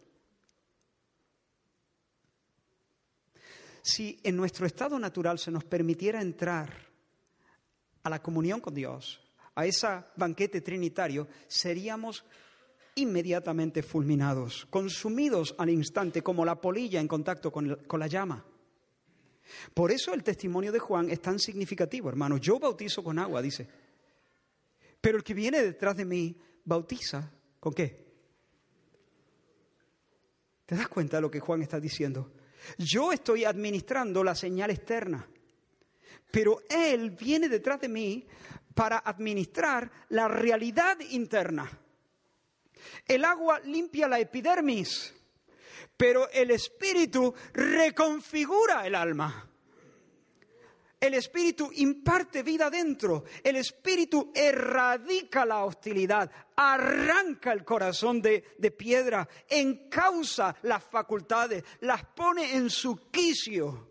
Si en nuestro estado natural se nos permitiera entrar a la comunión con Dios, a ese banquete trinitario, seríamos inmediatamente fulminados, consumidos al instante como la polilla en contacto con, la llama. Por eso el testimonio de Juan es tan significativo, hermano. Yo bautizo con agua, dice. Pero el que viene detrás de mí bautiza con qué? ¿Te das cuenta de lo que Juan está diciendo? Yo estoy administrando la señal externa, pero Él viene detrás de mí para administrar la realidad interna. El agua limpia la epidermis, pero el espíritu reconfigura el alma. El Espíritu imparte vida dentro. El Espíritu erradica la hostilidad, arranca el corazón de, de, piedra, encausa las facultades, las pone en su quicio,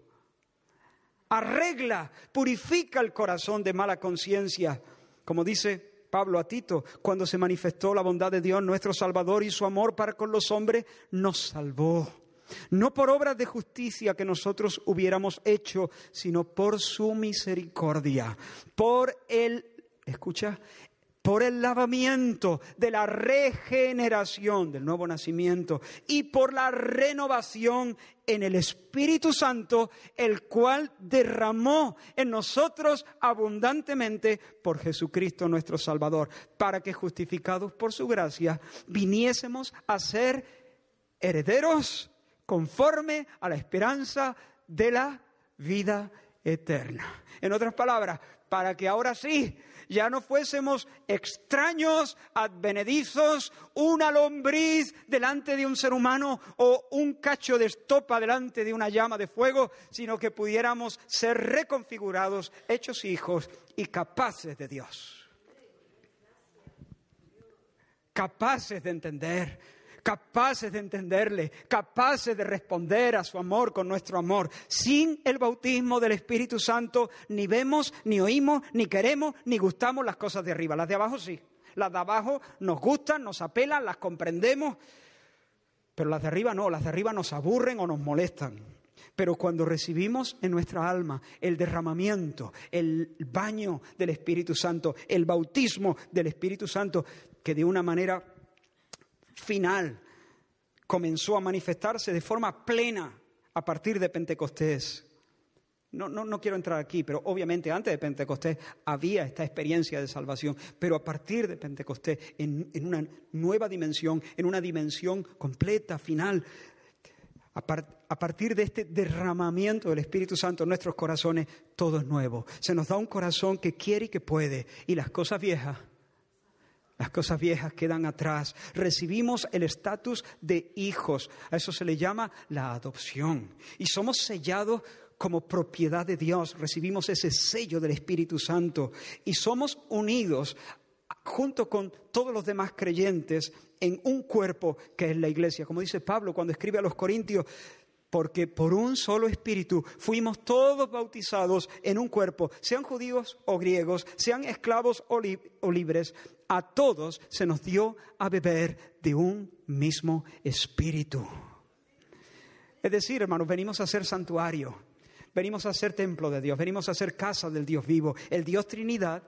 arregla, purifica el corazón de mala conciencia. Como dice Pablo a Tito, cuando se manifestó la bondad de Dios, nuestro Salvador, y su amor para con los hombres, nos salvó. No por obras de justicia que nosotros hubiéramos hecho, sino por su misericordia, por el, escucha, por el lavamiento de la regeneración, del nuevo nacimiento, y por la renovación en el Espíritu Santo, el cual derramó en nosotros abundantemente por Jesucristo nuestro Salvador, para que justificados por su gracia viniésemos a ser herederos conforme a la esperanza de la vida eterna. En otras palabras, para que ahora sí ya no fuésemos extraños, advenedizos, una lombriz delante de un ser humano o un cacho de estopa delante de una llama de fuego, sino que pudiéramos ser reconfigurados, hechos hijos y capaces de Dios. Capaces de entender capaces de entenderle, capaces de responder a su amor con nuestro amor. Sin el bautismo del Espíritu Santo ni vemos, ni oímos, ni queremos, ni gustamos las cosas de arriba. Las de abajo sí. Las de abajo nos gustan, nos apelan, las comprendemos, Pero las de arriba no, las de arriba nos aburren o nos molestan. Pero cuando recibimos en nuestra alma el derramamiento, el baño del Espíritu Santo, el bautismo del Espíritu Santo, que de una manera final comenzó a manifestarse de forma plena a partir de Pentecostés. No, no, no, quiero entrar aquí, pero obviamente antes de Pentecostés había esta experiencia de salvación, pero a partir de Pentecostés, en, en una nueva dimensión, en una dimensión completa, final, a, partir de este derramamiento del Espíritu Santo en nuestros corazones, todo es nuevo. Se nos da un corazón que quiere y que puede. Y las cosas viejas, las cosas viejas quedan atrás. Recibimos el estatus de hijos. A eso se le llama la adopción. Y somos sellados como propiedad de Dios. Recibimos ese sello del Espíritu Santo. Y somos unidos junto con todos los demás creyentes en un cuerpo que es la iglesia. Como dice Pablo cuando escribe a los Corintios, porque por un solo espíritu fuimos todos bautizados en un cuerpo, sean judíos o griegos, sean esclavos o, libres, a todos se nos dio a beber de un mismo espíritu. Es decir, hermanos, venimos a ser santuario, venimos a ser templo de Dios, venimos a ser casa del Dios vivo. El Dios Trinidad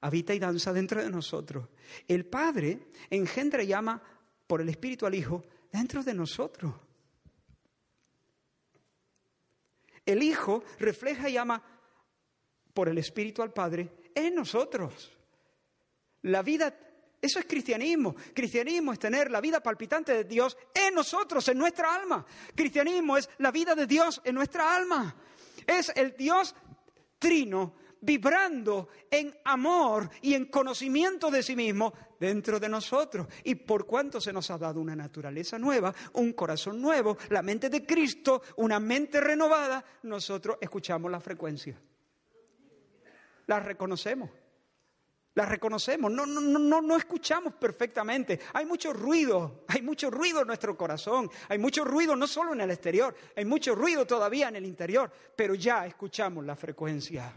habita y danza dentro de nosotros. El Padre engendra y ama por el Espíritu al Hijo dentro de nosotros. El Hijo refleja y ama por el Espíritu al Padre en nosotros. La vida, eso es cristianismo. Cristianismo es tener la vida palpitante de Dios en nosotros, en nuestra alma. Cristianismo es la vida de Dios en nuestra alma. Es el Dios trino vibrando en amor y en conocimiento de sí mismo dentro de nosotros. Y por cuanto se nos ha dado una naturaleza nueva, un corazón nuevo, la mente de Cristo, una mente renovada, nosotros escuchamos la frecuencia. La reconocemos. La reconocemos, no, no, no, no escuchamos perfectamente. Hay mucho ruido, hay mucho ruido en nuestro corazón, hay mucho ruido no solo en el exterior, hay mucho ruido todavía en el interior, pero ya escuchamos la frecuencia.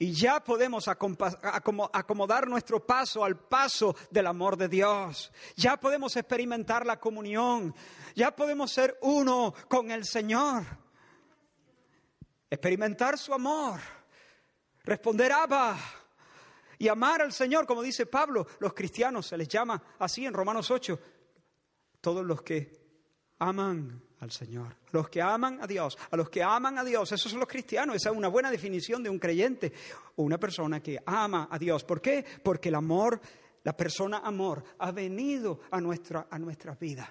Y ya podemos acomodar nuestro paso al paso del amor de Dios. Ya podemos experimentar la comunión. Ya podemos ser uno con el Señor. Experimentar su amor. Responder Abba. Y amar al Señor, como dice Pablo. Los cristianos se les llama así en Romanos 8. Todos los que aman al Señor. Los que aman a Dios, a los que aman a Dios, esos son los cristianos, esa es una buena definición de un creyente o una persona que ama a Dios. ¿Por qué? Porque el amor, la persona amor, ha venido a, nuestra, a nuestras vidas.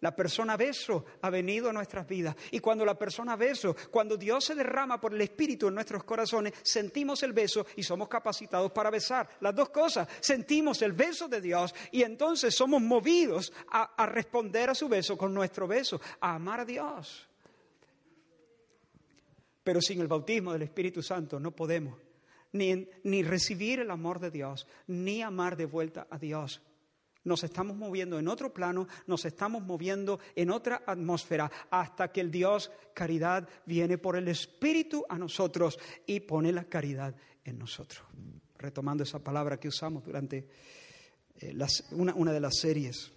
La persona beso ha venido a nuestras vidas. Y cuando la persona beso, cuando Dios se derrama por el Espíritu en nuestros corazones, sentimos el beso y somos capacitados para besar. Las dos cosas, sentimos el beso de Dios y entonces somos movidos a, responder a su beso con nuestro beso, a amar a Dios. Pero sin el bautismo del Espíritu Santo no podemos ni, ni recibir el amor de Dios, ni amar de vuelta a Dios. Nos estamos moviendo en otro plano, nos estamos moviendo en otra atmósfera, hasta que el Dios caridad viene por el Espíritu a nosotros y pone la caridad en nosotros. Retomando esa palabra que usamos durante eh, una de las series.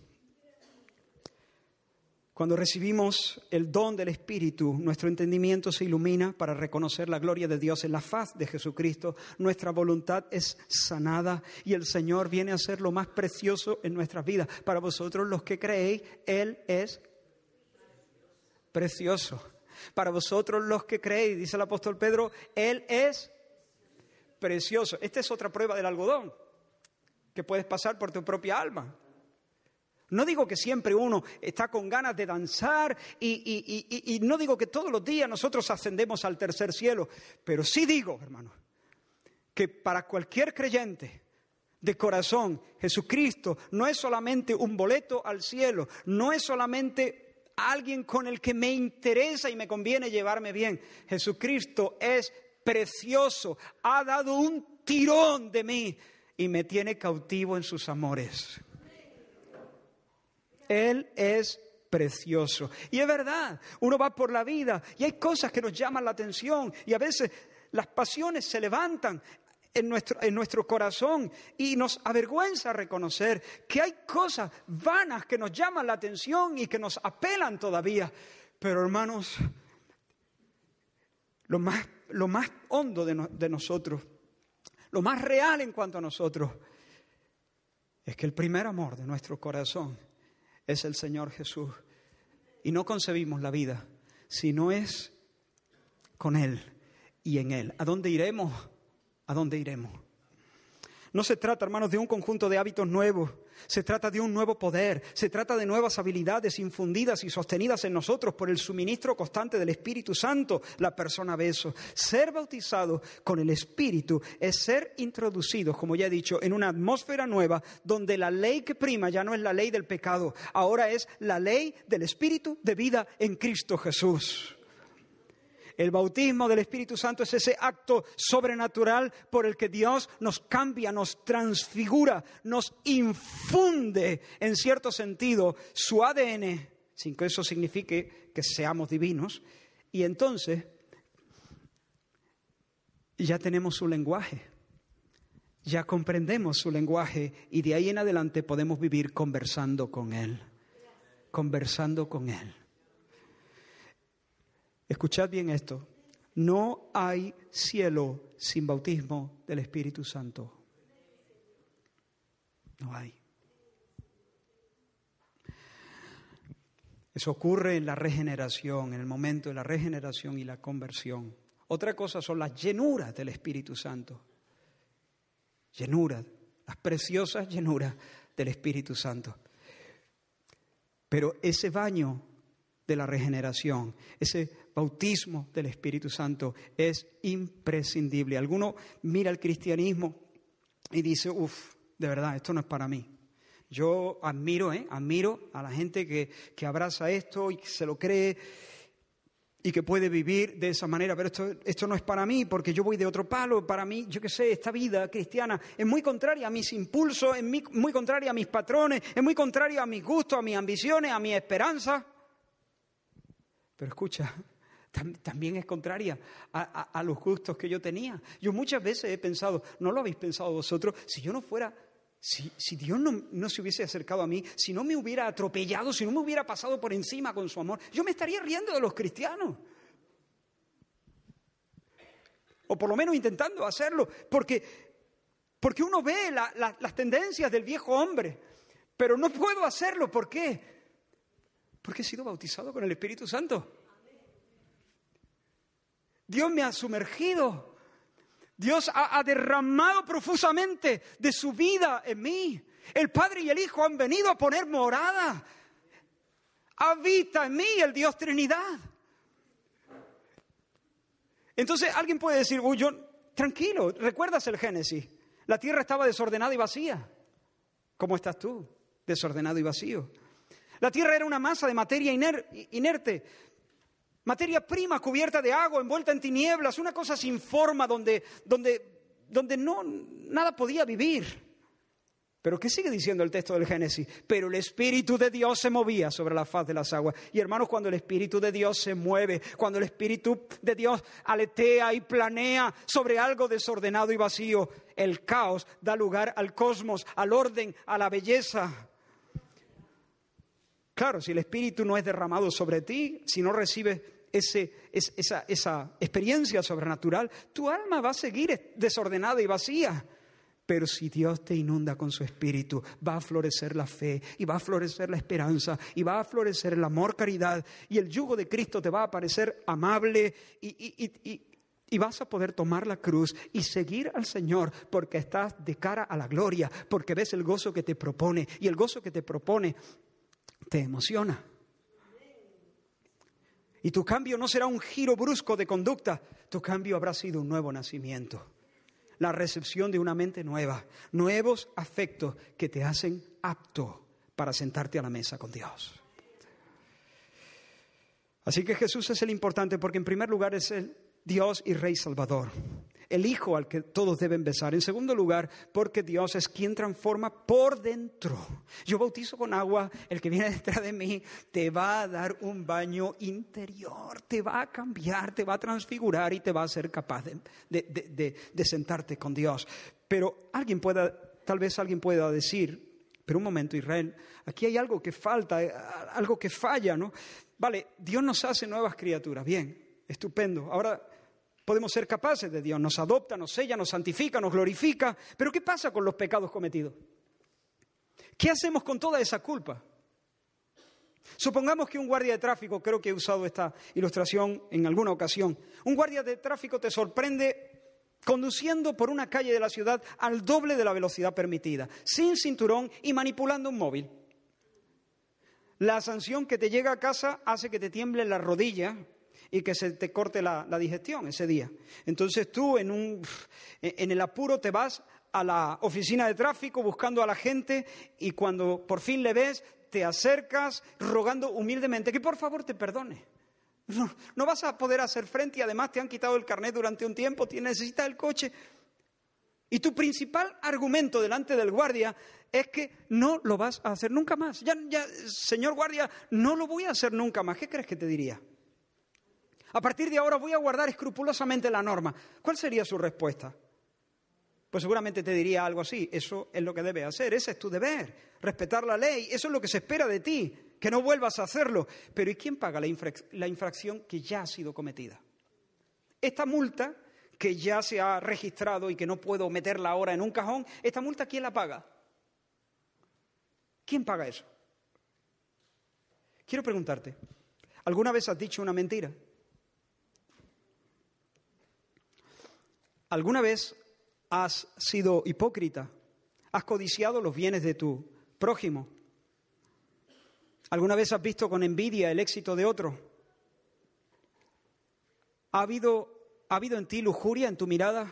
Cuando recibimos el don del Espíritu, nuestro entendimiento se ilumina para reconocer la gloria de Dios en la faz de Jesucristo. Nuestra voluntad es sanada y el Señor viene a ser lo más precioso en nuestras vidas. Para vosotros los que creéis, Él es precioso. Para vosotros los que creéis, dice el apóstol Pedro, Él es precioso. Esta es otra prueba del algodón que puedes pasar por tu propia alma. No digo que siempre uno está con ganas de danzar y, no digo que todos los días nosotros ascendemos al tercer cielo, pero sí digo, hermano, que para cualquier creyente de corazón, Jesucristo no es solamente un boleto al cielo, no es solamente alguien con el que me interesa y me conviene llevarme bien. Jesucristo es precioso, ha dado un tirón de mí y me tiene cautivo en sus amores. Él es precioso. Y es verdad, uno va por la vida y hay cosas que nos llaman la atención y a veces las pasiones se levantan en nuestro, en nuestro corazón y nos avergüenza reconocer que hay cosas vanas que nos llaman la atención y que nos apelan todavía. Pero hermanos, lo más, lo más hondo de, de nosotros, lo más real en cuanto a nosotros, es que el primer amor de nuestro corazón es el Señor Jesús. Y no concebimos la vida si no es con Él y en Él. ¿A dónde iremos? ¿A dónde iremos? No se trata, hermanos, de un conjunto de hábitos nuevos, se trata de un nuevo poder, se trata de nuevas habilidades infundidas y sostenidas en nosotros por el suministro constante del Espíritu Santo, la persona beso. Ser bautizado con el Espíritu es ser introducidos, como ya he dicho, en una atmósfera nueva donde la ley que prima ya no es la ley del pecado, ahora es la ley del Espíritu de vida en Cristo Jesús. El bautismo del Espíritu Santo es ese acto sobrenatural por el que Dios nos cambia, nos transfigura, nos infunde en cierto sentido su ADN, sin que eso signifique que seamos divinos, y entonces ya tenemos su lenguaje, ya comprendemos su lenguaje y de ahí en adelante podemos vivir conversando con Él, conversando con Él. Escuchad bien esto. No hay cielo sin bautismo del Espíritu Santo. No hay. Eso ocurre en la regeneración, en el momento de la regeneración y la conversión. Otra cosa son las llenuras del Espíritu Santo. Llenuras, las preciosas llenuras del Espíritu Santo. Pero ese baño de la regeneración, ese bautismo del Espíritu Santo es imprescindible. Alguno mira el cristianismo y dice, uff, de verdad, esto no es para mí. Yo admiro, ¿eh? admiro a la gente que, que abraza esto y que se lo cree y que puede vivir de esa manera, pero esto, esto no es para mí porque yo voy de otro palo, para mí, yo qué sé, esta vida cristiana es muy contraria a mis impulsos, es muy contraria a mis patrones, es muy contraria a mis gustos, a mis ambiciones, a mi esperanza. Pero escucha, también es contraria a, los gustos que yo tenía. Yo muchas veces he pensado, ¿no lo habéis pensado vosotros? Si yo no fuera, si, si Dios no, no, se hubiese acercado a mí, si no me hubiera atropellado, si no me hubiera pasado por encima con su amor, yo me estaría riendo de los cristianos. O por lo menos intentando hacerlo, porque, porque uno ve las tendencias del viejo hombre, pero no puedo hacerlo. ¿Por qué? Porque he sido bautizado con el Espíritu Santo. Dios me ha sumergido. Dios ha, derramado profusamente de su vida en mí. El Padre y el Hijo han venido a poner morada. Habita en mí el Dios Trinidad. Entonces alguien puede decir, uy, yo, tranquilo, recuerdas el Génesis. La tierra estaba desordenada y vacía. ¿Cómo estás tú? Desordenado y vacío. La tierra era una masa de materia inerte, materia prima cubierta de agua, envuelta en tinieblas, una cosa sin forma donde, donde, donde no, nada podía vivir. Pero ¿qué sigue diciendo el texto del Génesis? Pero el Espíritu de Dios se movía sobre la faz de las aguas. Y hermanos, cuando el Espíritu de Dios se mueve, cuando el Espíritu de Dios aletea y planea sobre algo desordenado y vacío, el caos da lugar al cosmos, al orden, a la belleza. Claro, si el Espíritu no es derramado sobre ti, si no recibes esa, esa experiencia sobrenatural, tu alma va a seguir desordenada y vacía. Pero si Dios te inunda con su espíritu, va a florecer la fe y va a florecer la esperanza y va a florecer el amor, caridad y el yugo de Cristo te va a parecer amable y, y, vas a poder tomar la cruz y seguir al Señor porque estás de cara a la gloria, porque ves el gozo que te propone y el gozo que te propone te emociona. Y tu cambio no será un giro brusco de conducta, tu cambio habrá sido un nuevo nacimiento, la recepción de una mente nueva, nuevos afectos que te hacen apto para sentarte a la mesa con Dios. Así que Jesús es el importante porque en primer lugar es el Dios y Rey Salvador. El Hijo al que todos deben besar. En segundo lugar, porque Dios es quien transforma por dentro. Yo bautizo con agua, el que viene detrás de mí te va a dar un baño interior, te va a cambiar, te va a transfigurar y te va a ser capaz de, de sentarte con Dios. Pero alguien pueda, tal vez alguien pueda decir, pero un momento, Israel, aquí hay algo que falta, eh, algo que falla, ¿no? Vale, Dios nos hace nuevas criaturas, bien, estupendo. Ahora podemos ser capaces de Dios, nos adopta, nos sella, nos santifica, nos glorifica, pero ¿qué pasa con los pecados cometidos? ¿Qué hacemos con toda esa culpa? Supongamos que un guardia de tráfico, creo que he usado esta ilustración en alguna ocasión, un guardia de tráfico te sorprende conduciendo por una calle de la ciudad al doble de la velocidad permitida, sin cinturón y manipulando un móvil. La sanción que te llega a casa hace que te tiemble la rodilla y que se te corte la, digestión ese día. Entonces tú en, un, en el apuro te vas a la oficina de tráfico buscando a la gente y cuando por fin le ves te acercas rogando humildemente que por favor te perdone. No, vas a poder hacer frente y además te han quitado el carnet durante un tiempo, necesitas el coche. Y tu principal argumento delante del guardia es que no lo vas a hacer nunca más. Ya, ya, señor guardia, no lo voy a hacer nunca más. ¿Qué crees que te diría? A partir de ahora voy a guardar escrupulosamente la norma. ¿Cuál sería su respuesta? Pues seguramente te diría algo así, eso es lo que debes hacer, ese es tu deber, respetar la ley, eso es lo que se espera de ti que no vuelvas a hacerlo. Pero ¿y quién paga la, infracción que ya ha sido cometida? Esta multa que ya se ha registrado y que no puedo meterla ahora en un cajón, ¿esta multa quién la paga? ¿Quién paga eso? Quiero preguntarte, ¿alguna vez has dicho una mentira? ¿Alguna vez has sido hipócrita? ¿Has codiciado los bienes de tu prójimo? ¿Alguna vez has visto con envidia el éxito de otro? ¿Ha habido, ¿Ha habido en ti lujuria en tu mirada?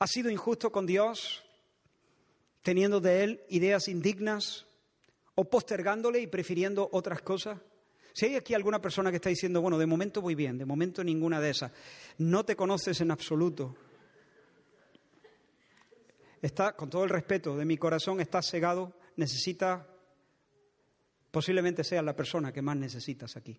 ¿Has sido injusto con Dios, teniendo de Él ideas indignas o postergándole y prefiriendo otras cosas? Si hay aquí alguna persona que está diciendo, bueno, de momento voy bien, de momento ninguna de esas, no te conoces en absoluto. Está, con todo el respeto de mi corazón, estás cegado, necesitas Posiblemente sea la persona que más necesitas aquí.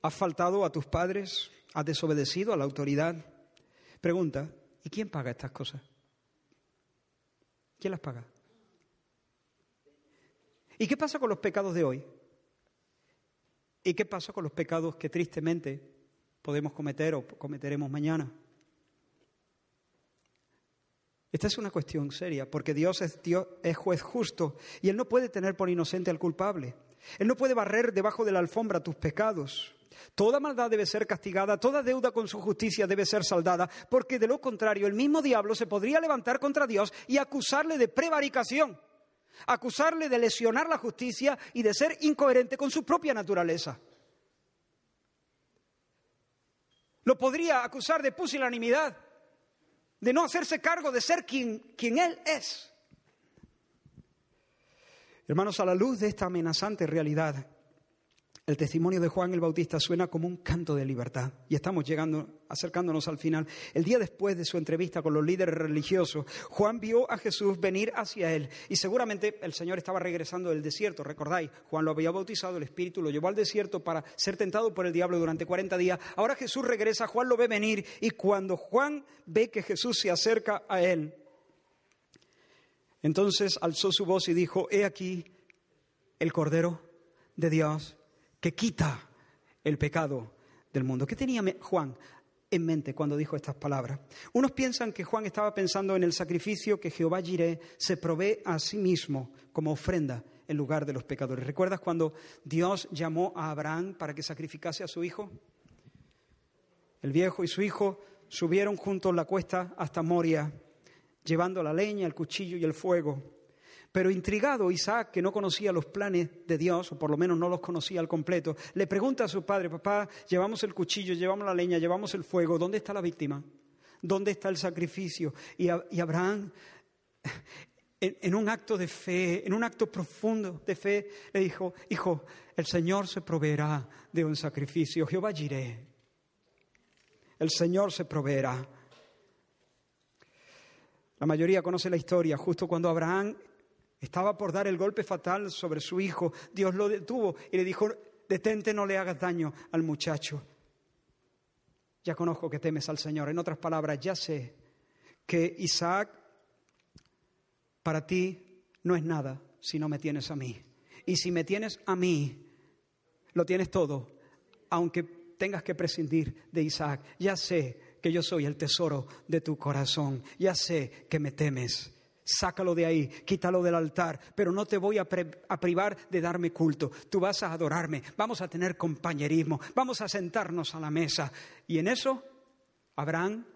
¿Has faltado a tus padres? ¿Has desobedecido a la autoridad? Pregunta, ¿y quién paga estas cosas? ¿Quién las paga? ¿Y qué pasa con los pecados de hoy? ¿Y qué pasa con los pecados que tristemente podemos cometer o cometeremos mañana? Esta es una cuestión seria, porque Dios es, Dios es juez justo y Él no puede tener por inocente al culpable. Él no puede barrer debajo de la alfombra tus pecados. Toda maldad debe ser castigada, toda deuda con su justicia debe ser saldada, porque de lo contrario el mismo diablo se podría levantar contra Dios y acusarle de prevaricación, acusarle de lesionar la justicia y de ser incoherente con su propia naturaleza. Lo podría acusar de pusilanimidad, de no hacerse cargo de ser quien, quien Él es. Hermanos, a la luz de esta amenazante realidad, el testimonio de Juan el Bautista suena como un canto de libertad. Y estamos llegando, acercándonos al final. El día después de su entrevista con los líderes religiosos, Juan vio a Jesús venir hacia él. Y seguramente el Señor estaba regresando del desierto. Recordáis, Juan lo había bautizado, el Espíritu lo llevó al desierto para ser tentado por el diablo durante 40 días. Ahora Jesús regresa, Juan lo ve venir. Y cuando Juan ve que Jesús se acerca a él, entonces alzó su voz y dijo, he aquí el Cordero de Dios que quita el pecado del mundo. ¿Qué tenía Juan en mente cuando dijo estas palabras? Unos piensan que Juan estaba pensando en el sacrificio que Jehová Jireh se provee a sí mismo como ofrenda en lugar de los pecadores. ¿Recuerdas cuando Dios llamó a Abraham para que sacrificase a su hijo? El viejo y su hijo subieron juntos la cuesta hasta Moria, llevando la leña, el cuchillo y el fuego. Pero intrigado, Isaac, que no conocía los planes de Dios, o por lo menos no los conocía al completo, le pregunta a su padre, papá, llevamos el cuchillo, llevamos la leña, llevamos el fuego, ¿dónde está la víctima? ¿Dónde está el sacrificio? Y, Abraham en, un acto de fe, en un acto profundo de fe, le dijo, hijo, el Señor se proveerá de un sacrificio, Jehová iré. El Señor se proveerá. La mayoría conoce la historia, justo cuando Abraham estaba por dar el golpe fatal sobre su hijo, Dios lo detuvo y le dijo, detente, no le hagas daño al muchacho. Ya conozco que temes al Señor. En otras palabras, ya sé que Isaac para ti no es nada si no me tienes a mí. Y si me tienes a mí, lo tienes todo, aunque tengas que prescindir de Isaac. Ya sé que yo soy el tesoro de tu corazón. Ya sé que me temes. Sácalo de ahí, quítalo del altar, pero no te voy a, privar de darme culto. Tú vas a adorarme, vamos a tener compañerismo, vamos a sentarnos a la mesa. Y en eso, Abraham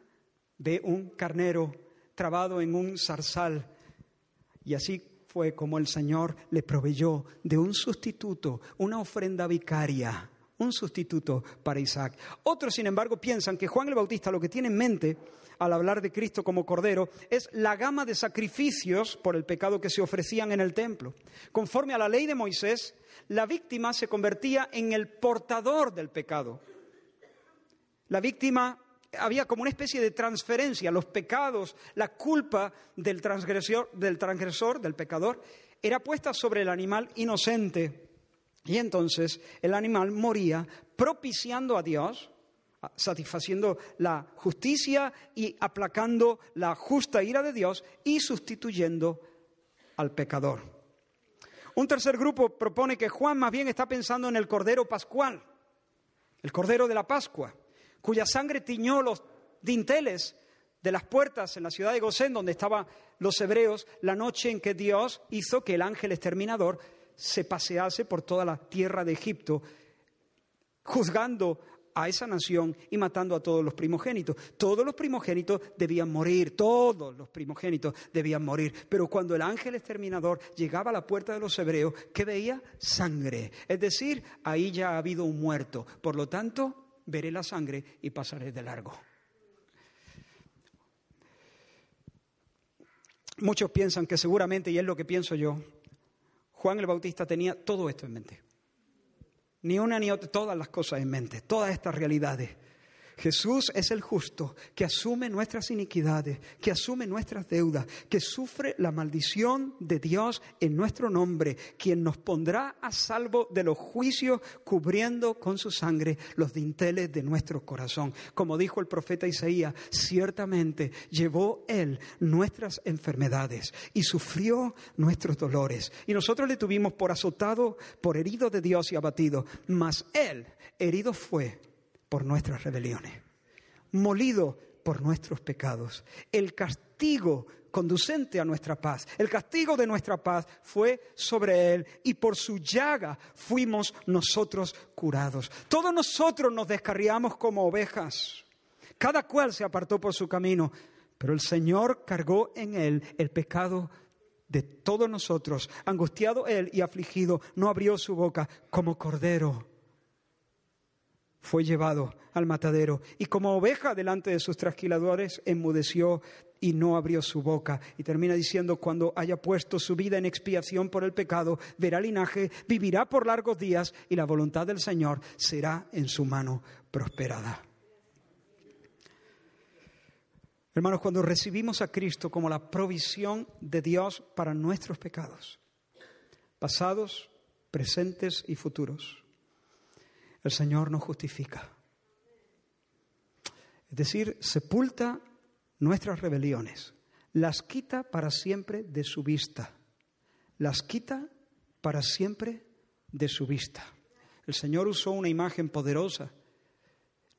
ve un carnero trabado en un zarzal y así fue como el Señor le proveyó de un sustituto, una ofrenda vicaria, un sustituto para Isaac. Otros, sin embargo, piensan que Juan el Bautista lo que tiene en mente al hablar de Cristo como Cordero es la gama de sacrificios por el pecado que se ofrecían en el templo. Conforme a la ley de Moisés, la víctima se convertía en el portador del pecado. La víctima había como una especie de transferencia, los pecados, la culpa del transgresor, del transgresor, del pecador, era puesta sobre el animal inocente. Y entonces el animal moría propiciando a Dios, satisfaciendo la justicia y aplacando la justa ira de Dios y sustituyendo al pecador. Un tercer grupo propone que Juan más bien está pensando en el Cordero Pascual, el Cordero de la Pascua cuya sangre tiñó los dinteles de las puertas en la ciudad de Gosén, donde estaban los hebreos, la noche en que Dios hizo que el ángel exterminador se pasease por toda la tierra de Egipto, juzgando a esa nación y matando a todos los primogénitos. Todos los primogénitos debían morir, todos los primogénitos debían morir. Pero cuando el ángel exterminador llegaba a la puerta de los hebreos, ¿qué veía? Sangre. Es decir, ahí ya ha habido un muerto. Por lo tanto, veré la sangre y pasaré de largo. Muchos piensan que seguramente, y es lo que pienso yo, Juan el Bautista tenía todo esto en mente. Ni una ni otra, todas las cosas en mente, todas estas realidades. Jesús es el justo que asume nuestras iniquidades, que asume nuestras deudas, que sufre la maldición de Dios en nuestro nombre, quien nos pondrá a salvo de los juicios cubriendo con su sangre los dinteles de nuestro corazón. Como dijo el profeta Isaías, ciertamente llevó Él nuestras enfermedades y sufrió nuestros dolores. Y nosotros le tuvimos por azotado, por herido de Dios y abatido, mas Él herido fue por nuestras rebeliones, molido por nuestros pecados. El castigo conducente a nuestra paz, el castigo de nuestra paz fue sobre él y por su llaga fuimos nosotros curados. Todos nosotros nos descarriamos como ovejas, cada cual se apartó por su camino, pero el Señor cargó en él el pecado de todos nosotros. Angustiado él y afligido, no abrió su boca como cordero fue llevado al matadero y como oveja delante de sus trasquiladores enmudeció y no abrió su boca. Y termina diciendo, cuando haya puesto su vida en expiación por el pecado, verá linaje, vivirá por largos días y la voluntad del Señor será en su mano prosperada. Hermanos, cuando recibimos a Cristo como la provisión de Dios para nuestros pecados, pasados, presentes y futuros, el Señor nos justifica. Es decir, sepulta nuestras rebeliones, las quita para siempre de su vista, las quita para siempre de su vista. El Señor usó una imagen poderosa,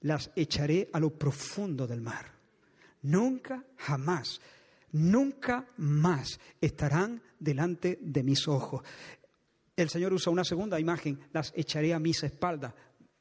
las echaré a lo profundo del mar. Nunca, jamás, nunca más estarán delante de mis ojos. El Señor usa una segunda imagen, las echaré a mis espaldas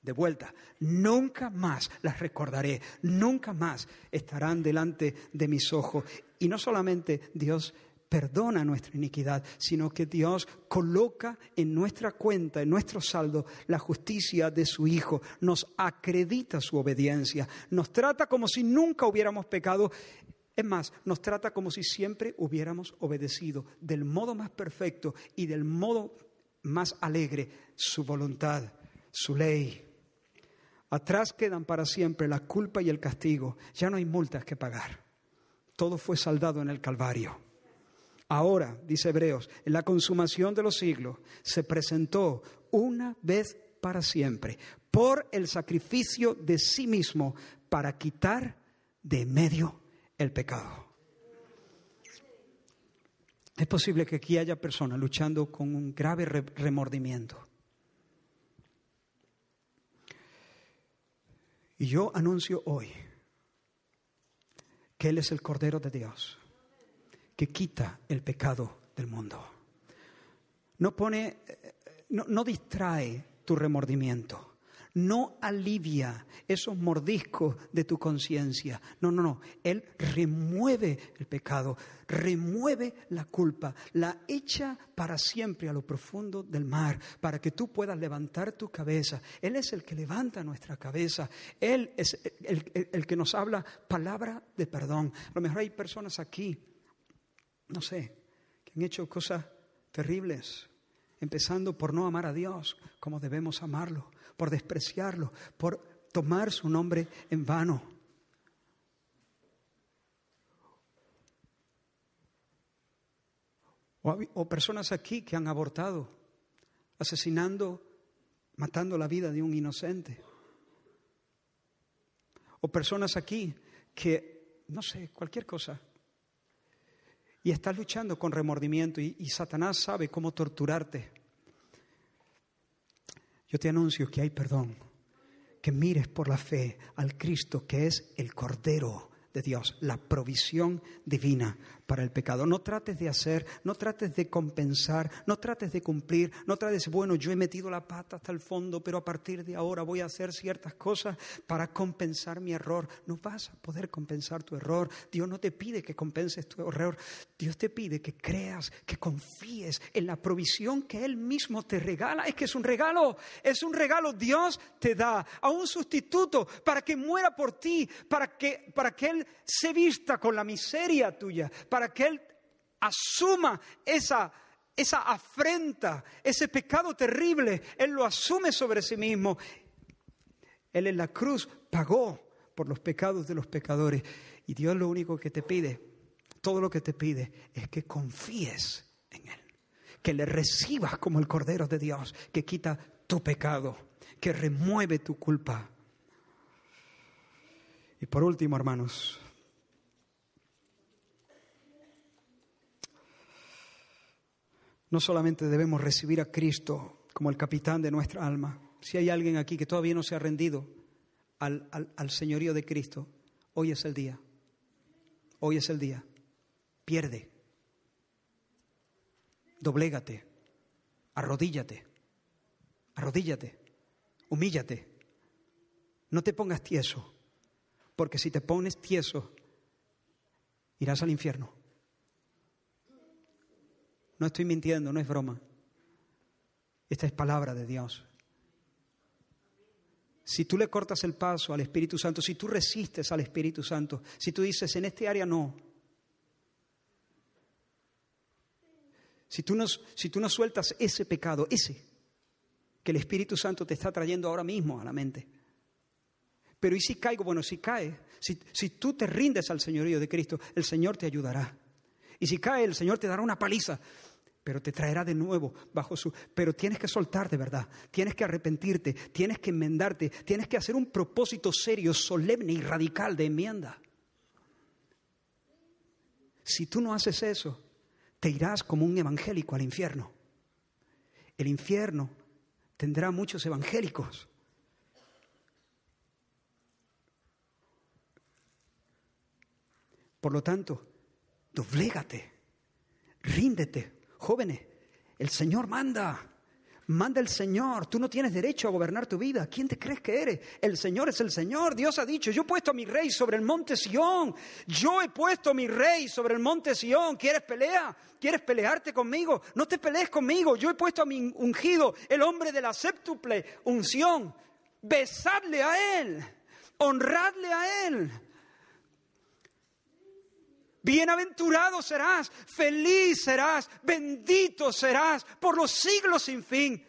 de vuelta. Nunca más las recordaré, nunca más estarán delante de mis ojos. Y no solamente Dios perdona nuestra iniquidad, sino que Dios coloca en nuestra cuenta, en nuestro saldo, la justicia de su Hijo, nos acredita su obediencia, nos trata como si nunca hubiéramos pecado Es más, nos trata como si siempre hubiéramos obedecido del modo más perfecto y del modo más alegre su voluntad, su ley. Atrás quedan para siempre la culpa y el castigo. Ya no hay multas que pagar. Todo fue saldado en el Calvario. Ahora, dice Hebreos, en la consumación de los siglos se presentó una vez para siempre por el sacrificio de sí mismo para quitar de medio el pecado. Es posible que aquí haya personas luchando con un grave remordimiento. Y yo anuncio hoy que Él es el Cordero de Dios, que quita el pecado del mundo. No pone, eh, no, no distrae tu remordimiento no alivia esos mordiscos de tu conciencia. No, no, no. Él remueve el pecado, remueve la culpa, la echa para siempre a lo profundo del mar, para que tú puedas levantar tu cabeza. Él es el que levanta nuestra cabeza. Él es el, que nos habla palabra de perdón. A lo mejor hay personas aquí, no sé, que han hecho cosas terribles empezando por no amar a Dios como debemos amarlo, por despreciarlo, por tomar su nombre en vano. O, personas aquí que han abortado, asesinando, matando la vida de un inocente. O personas aquí que, no sé, cualquier cosa, y estás luchando con remordimiento y, Satanás sabe cómo torturarte. Yo te anuncio que hay perdón, que mires por la fe al Cristo que es el Cordero de Dios, la provisión divina para el pecado. No trates de hacer, no trates de compensar, no trates de cumplir, no trates, bueno, yo he metido la pata hasta el fondo, pero a partir de ahora voy a hacer ciertas cosas para compensar mi error. No vas a poder compensar tu error. Dios no te pide que compenses tu error. Dios te pide que creas, que confíes en la provisión que Él mismo te regala. Es que es un regalo, es un regalo. Dios te da a un sustituto para que muera por ti, para que, para que Él se vista con la miseria tuya, para que Él asuma esa, esa afrenta, ese pecado terrible, Él lo asume sobre sí mismo. Él en la cruz pagó por los pecados de los pecadores. Y Dios lo único que te pide, todo lo que te pide, es que confíes en Él, que le recibas como el Cordero de Dios, que quita tu pecado, que remueve tu culpa. Y por último, hermanos, no solamente debemos recibir a Cristo como el capitán de nuestra alma, si hay alguien aquí que todavía no se ha rendido al, al, señorío de Cristo, hoy es el día. Hoy es el día. Pierde. Doblégate. Arrodíllate. Arrodíllate. Humíllate. No te pongas tieso porque si te pones tieso, irás al infierno. No estoy mintiendo, no es broma. Esta es palabra de Dios. Si tú le cortas el paso al Espíritu Santo, si tú resistes al Espíritu Santo, si tú dices, en este área no, si tú no, si tú no sueltas ese pecado, ese, que el Espíritu Santo te está trayendo ahora mismo a la mente, pero ¿y si caigo? Bueno, si cae, si, si tú te rindes al señorío de Cristo, el Señor te ayudará. Y si cae, el Señor te dará una paliza, pero te traerá de nuevo bajo su... Pero tienes que soltar de verdad, tienes que arrepentirte, tienes que enmendarte, tienes que hacer un propósito serio, solemne y radical de enmienda. Si tú no haces eso, te irás como un evangélico al infierno. El infierno tendrá muchos evangélicos Por lo tanto, doblégate, ríndete, jóvenes. El Señor manda. Manda el Señor. Tú no tienes derecho a gobernar tu vida. ¿Quién te crees que eres? El Señor es el Señor. Dios ha dicho, yo he puesto a mi rey sobre el monte Sión. Yo he puesto a mi rey sobre el monte Sión. ¿Quieres pelea? ¿Quieres pelearte conmigo? No te pelees conmigo. Yo he puesto a mi ungido, el hombre de la séptuple unción. Besadle a él. Honradle a él. Bienaventurado serás, feliz serás, bendito serás por los siglos sin fin.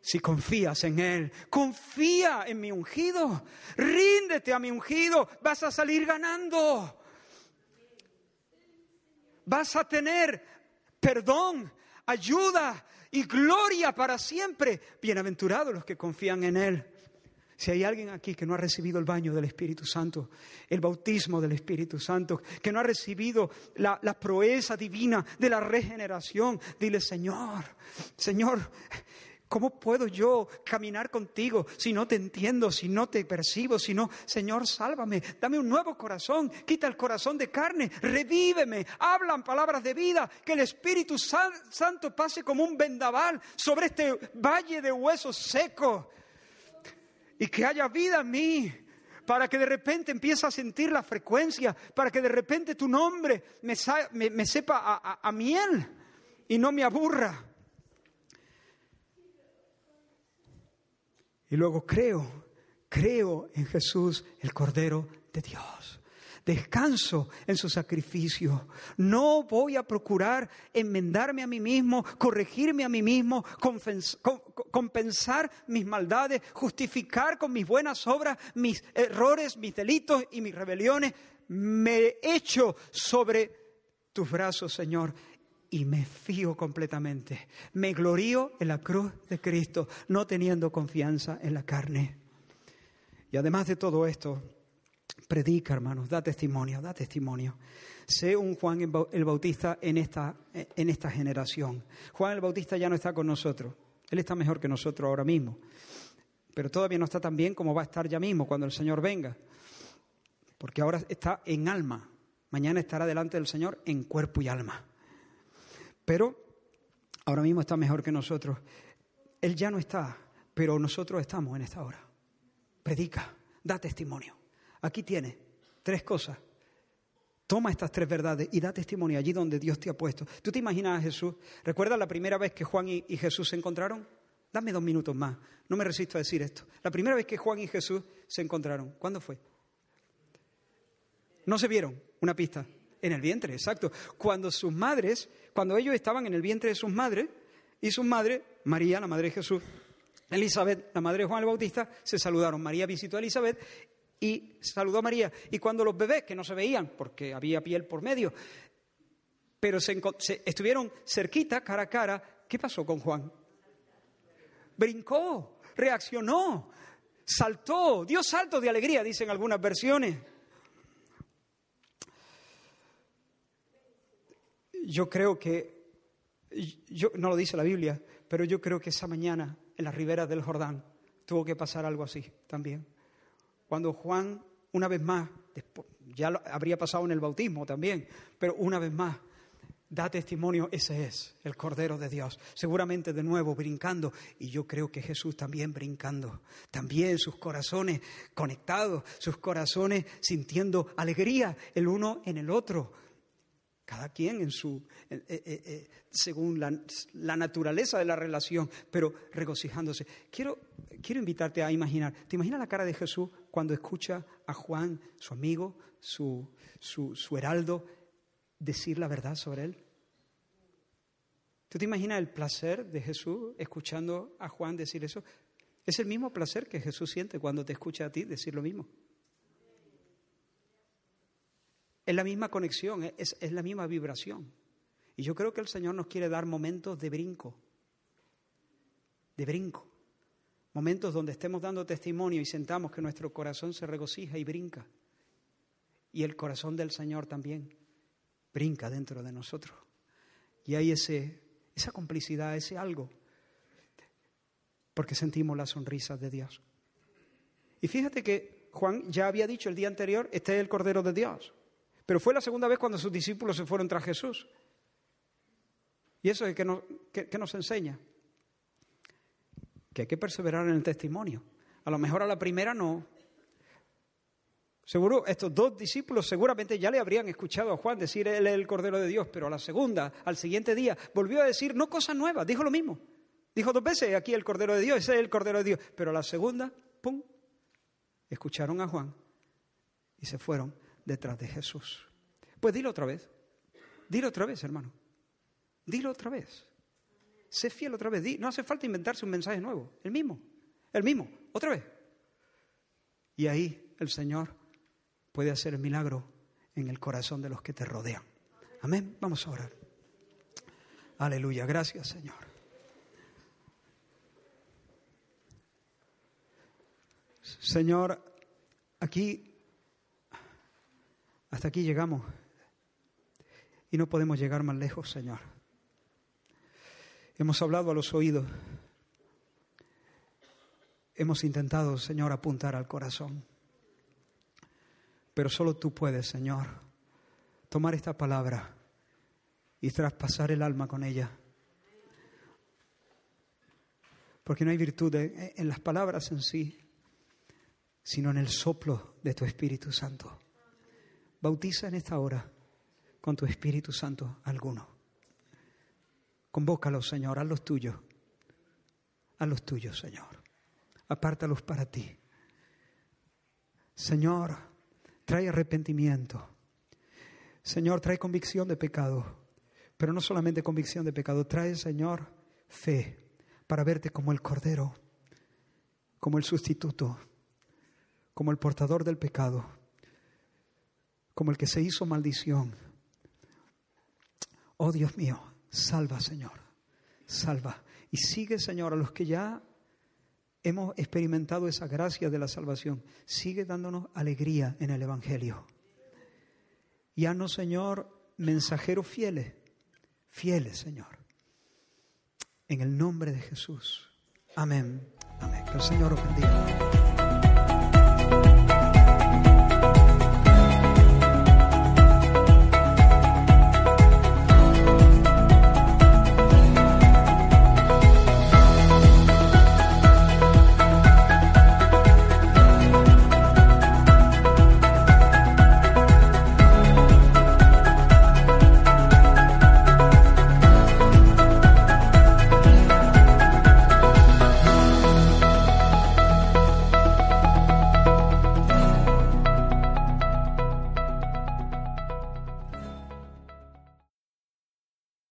Si confías en Él, confía en mi ungido, ríndete a mi ungido, vas a salir ganando. Vas a tener perdón, ayuda y gloria para siempre. Bienaventurados los que confían en Él. Si hay alguien aquí que no ha recibido el baño del Espíritu Santo, el bautismo del Espíritu Santo, que no ha recibido la, proeza divina de la regeneración, dile, Señor, Señor, ¿cómo puedo yo caminar contigo si no te entiendo, si no te percibo, si no, Señor, sálvame, dame un nuevo corazón, quita el corazón de carne, revíveme, hablan palabras de vida, que el Espíritu Santo pase como un vendaval sobre este valle de huesos secos y que haya vida en mí, para que de repente empiece a sentir la frecuencia, para que de repente tu nombre me, sepa a, a miel y no me aburra. Y luego creo, creo en Jesús, el Cordero de Dios descanso en su sacrificio. No voy a procurar enmendarme a mí mismo, corregirme a mí mismo, compensar mis maldades, justificar con mis buenas obras mis errores, mis delitos y mis rebeliones. Me echo sobre tus brazos, Señor, y me fío completamente. Me glorío en la cruz de Cristo, no teniendo confianza en la carne. Y además de todo esto, Predica, hermanos, da testimonio, da testimonio. Sé un Juan el Bautista en esta, en esta generación. Juan el Bautista ya no está con nosotros. Él está mejor que nosotros ahora mismo. Pero todavía no está tan bien como va a estar ya mismo cuando el Señor venga. Porque ahora está en alma. Mañana estará delante del Señor en cuerpo y alma. Pero ahora mismo está mejor que nosotros. Él ya no está, pero nosotros estamos en esta hora. Predica, da testimonio. Aquí tiene tres cosas. Toma estas tres verdades y da testimonio allí donde Dios te ha puesto. ¿Tú te imaginas a Jesús? ¿Recuerdas la primera vez que Juan y, Jesús se encontraron? Dame dos minutos más. No me resisto a decir esto. La primera vez que Juan y Jesús se encontraron, ¿cuándo fue? No se vieron. Una pista. En el vientre, exacto. Cuando sus madres, cuando ellos estaban en el vientre de sus madres, y sus madres, María, la madre de Jesús, Elizabeth, la madre de Juan el Bautista, se saludaron. María visitó a Elizabeth y saludó a María. Y cuando los bebés, que no se veían porque había piel por medio, pero se, estuvieron cerquita, cara a cara, ¿qué pasó con Juan? Brincó, reaccionó, saltó, dio salto de alegría, dicen algunas versiones. Yo creo que, yo, no lo dice la Biblia, pero yo creo que esa mañana en las riberas del Jordán tuvo que pasar algo así también cuando Juan, una vez más, ya habría pasado en el bautismo también, pero una vez más, da testimonio, ese es el Cordero de Dios. Seguramente de nuevo brincando, y yo creo que Jesús también brincando, también sus corazones conectados, sus corazones sintiendo alegría el uno en el otro cada quien en su, eh, eh, eh, según la, naturaleza de la relación, pero regocijándose. Quiero, quiero invitarte a imaginar, ¿te imaginas la cara de Jesús cuando escucha a Juan, su amigo, su, su, su heraldo, decir la verdad sobre él? ¿Tú te imaginas el placer de Jesús escuchando a Juan decir eso? Es el mismo placer que Jesús siente cuando te escucha a ti decir lo mismo. Es la misma conexión, es, es la misma vibración. Y yo creo que el Señor nos quiere dar momentos de brinco, de brinco. Momentos donde estemos dando testimonio y sentamos que nuestro corazón se regocija y brinca. Y el corazón del Señor también brinca dentro de nosotros. Y hay ese, esa complicidad, ese algo, porque sentimos la sonrisa de Dios. Y fíjate que Juan ya había dicho el día anterior, este es el Cordero de Dios. Pero fue la segunda vez cuando sus discípulos se fueron tras Jesús. Y eso es que nos, que, nos enseña. Que hay que perseverar en el testimonio. A lo mejor a la primera no. Seguro, estos dos discípulos seguramente ya le habrían escuchado a Juan decir él es el Cordero de Dios, pero a la segunda, al siguiente día, volvió a decir no cosas nuevas, dijo lo mismo. Dijo dos veces aquí el Cordero de Dios, ese es el Cordero de Dios. Pero a la segunda, ¡pum! Escucharon a Juan y se fueron detrás de Jesús. Pues dilo otra vez. Dilo otra vez, hermano. Dilo otra vez. Sé fiel otra vez. No hace falta inventarse un mensaje nuevo. El mismo. El mismo. Otra vez. Y ahí el Señor puede hacer el milagro en el corazón de los que te rodean. Amén. Vamos a orar. Aleluya. Gracias, Señor. Señor, aquí, hasta aquí llegamos y no podemos llegar más lejos, Señor. Hemos hablado a los oídos, hemos intentado, Señor, apuntar al corazón, pero solo tú puedes, Señor, tomar esta palabra y traspasar el alma con ella. Porque no hay virtud en las palabras en sí, sino en el soplo de tu Espíritu Santo. Bautiza en esta hora con tu Espíritu Santo alguno. Convócalos, Señor, a los tuyos. A los tuyos, Señor. Apártalos para ti. Señor, trae arrepentimiento. Señor, trae convicción de pecado. Pero no solamente convicción de pecado, trae, Señor, fe para verte como el Cordero, como el sustituto, como el portador del pecado, como el que se hizo maldición Oh Dios mío, salva Señor, salva. Y sigue Señor a los que ya hemos experimentado esa gracia de la salvación. Sigue dándonos alegría en el Evangelio. Y haznos Señor mensajeros fieles, fieles Señor. En el nombre de Jesús. Amén. Amén. Que el Señor os bendiga.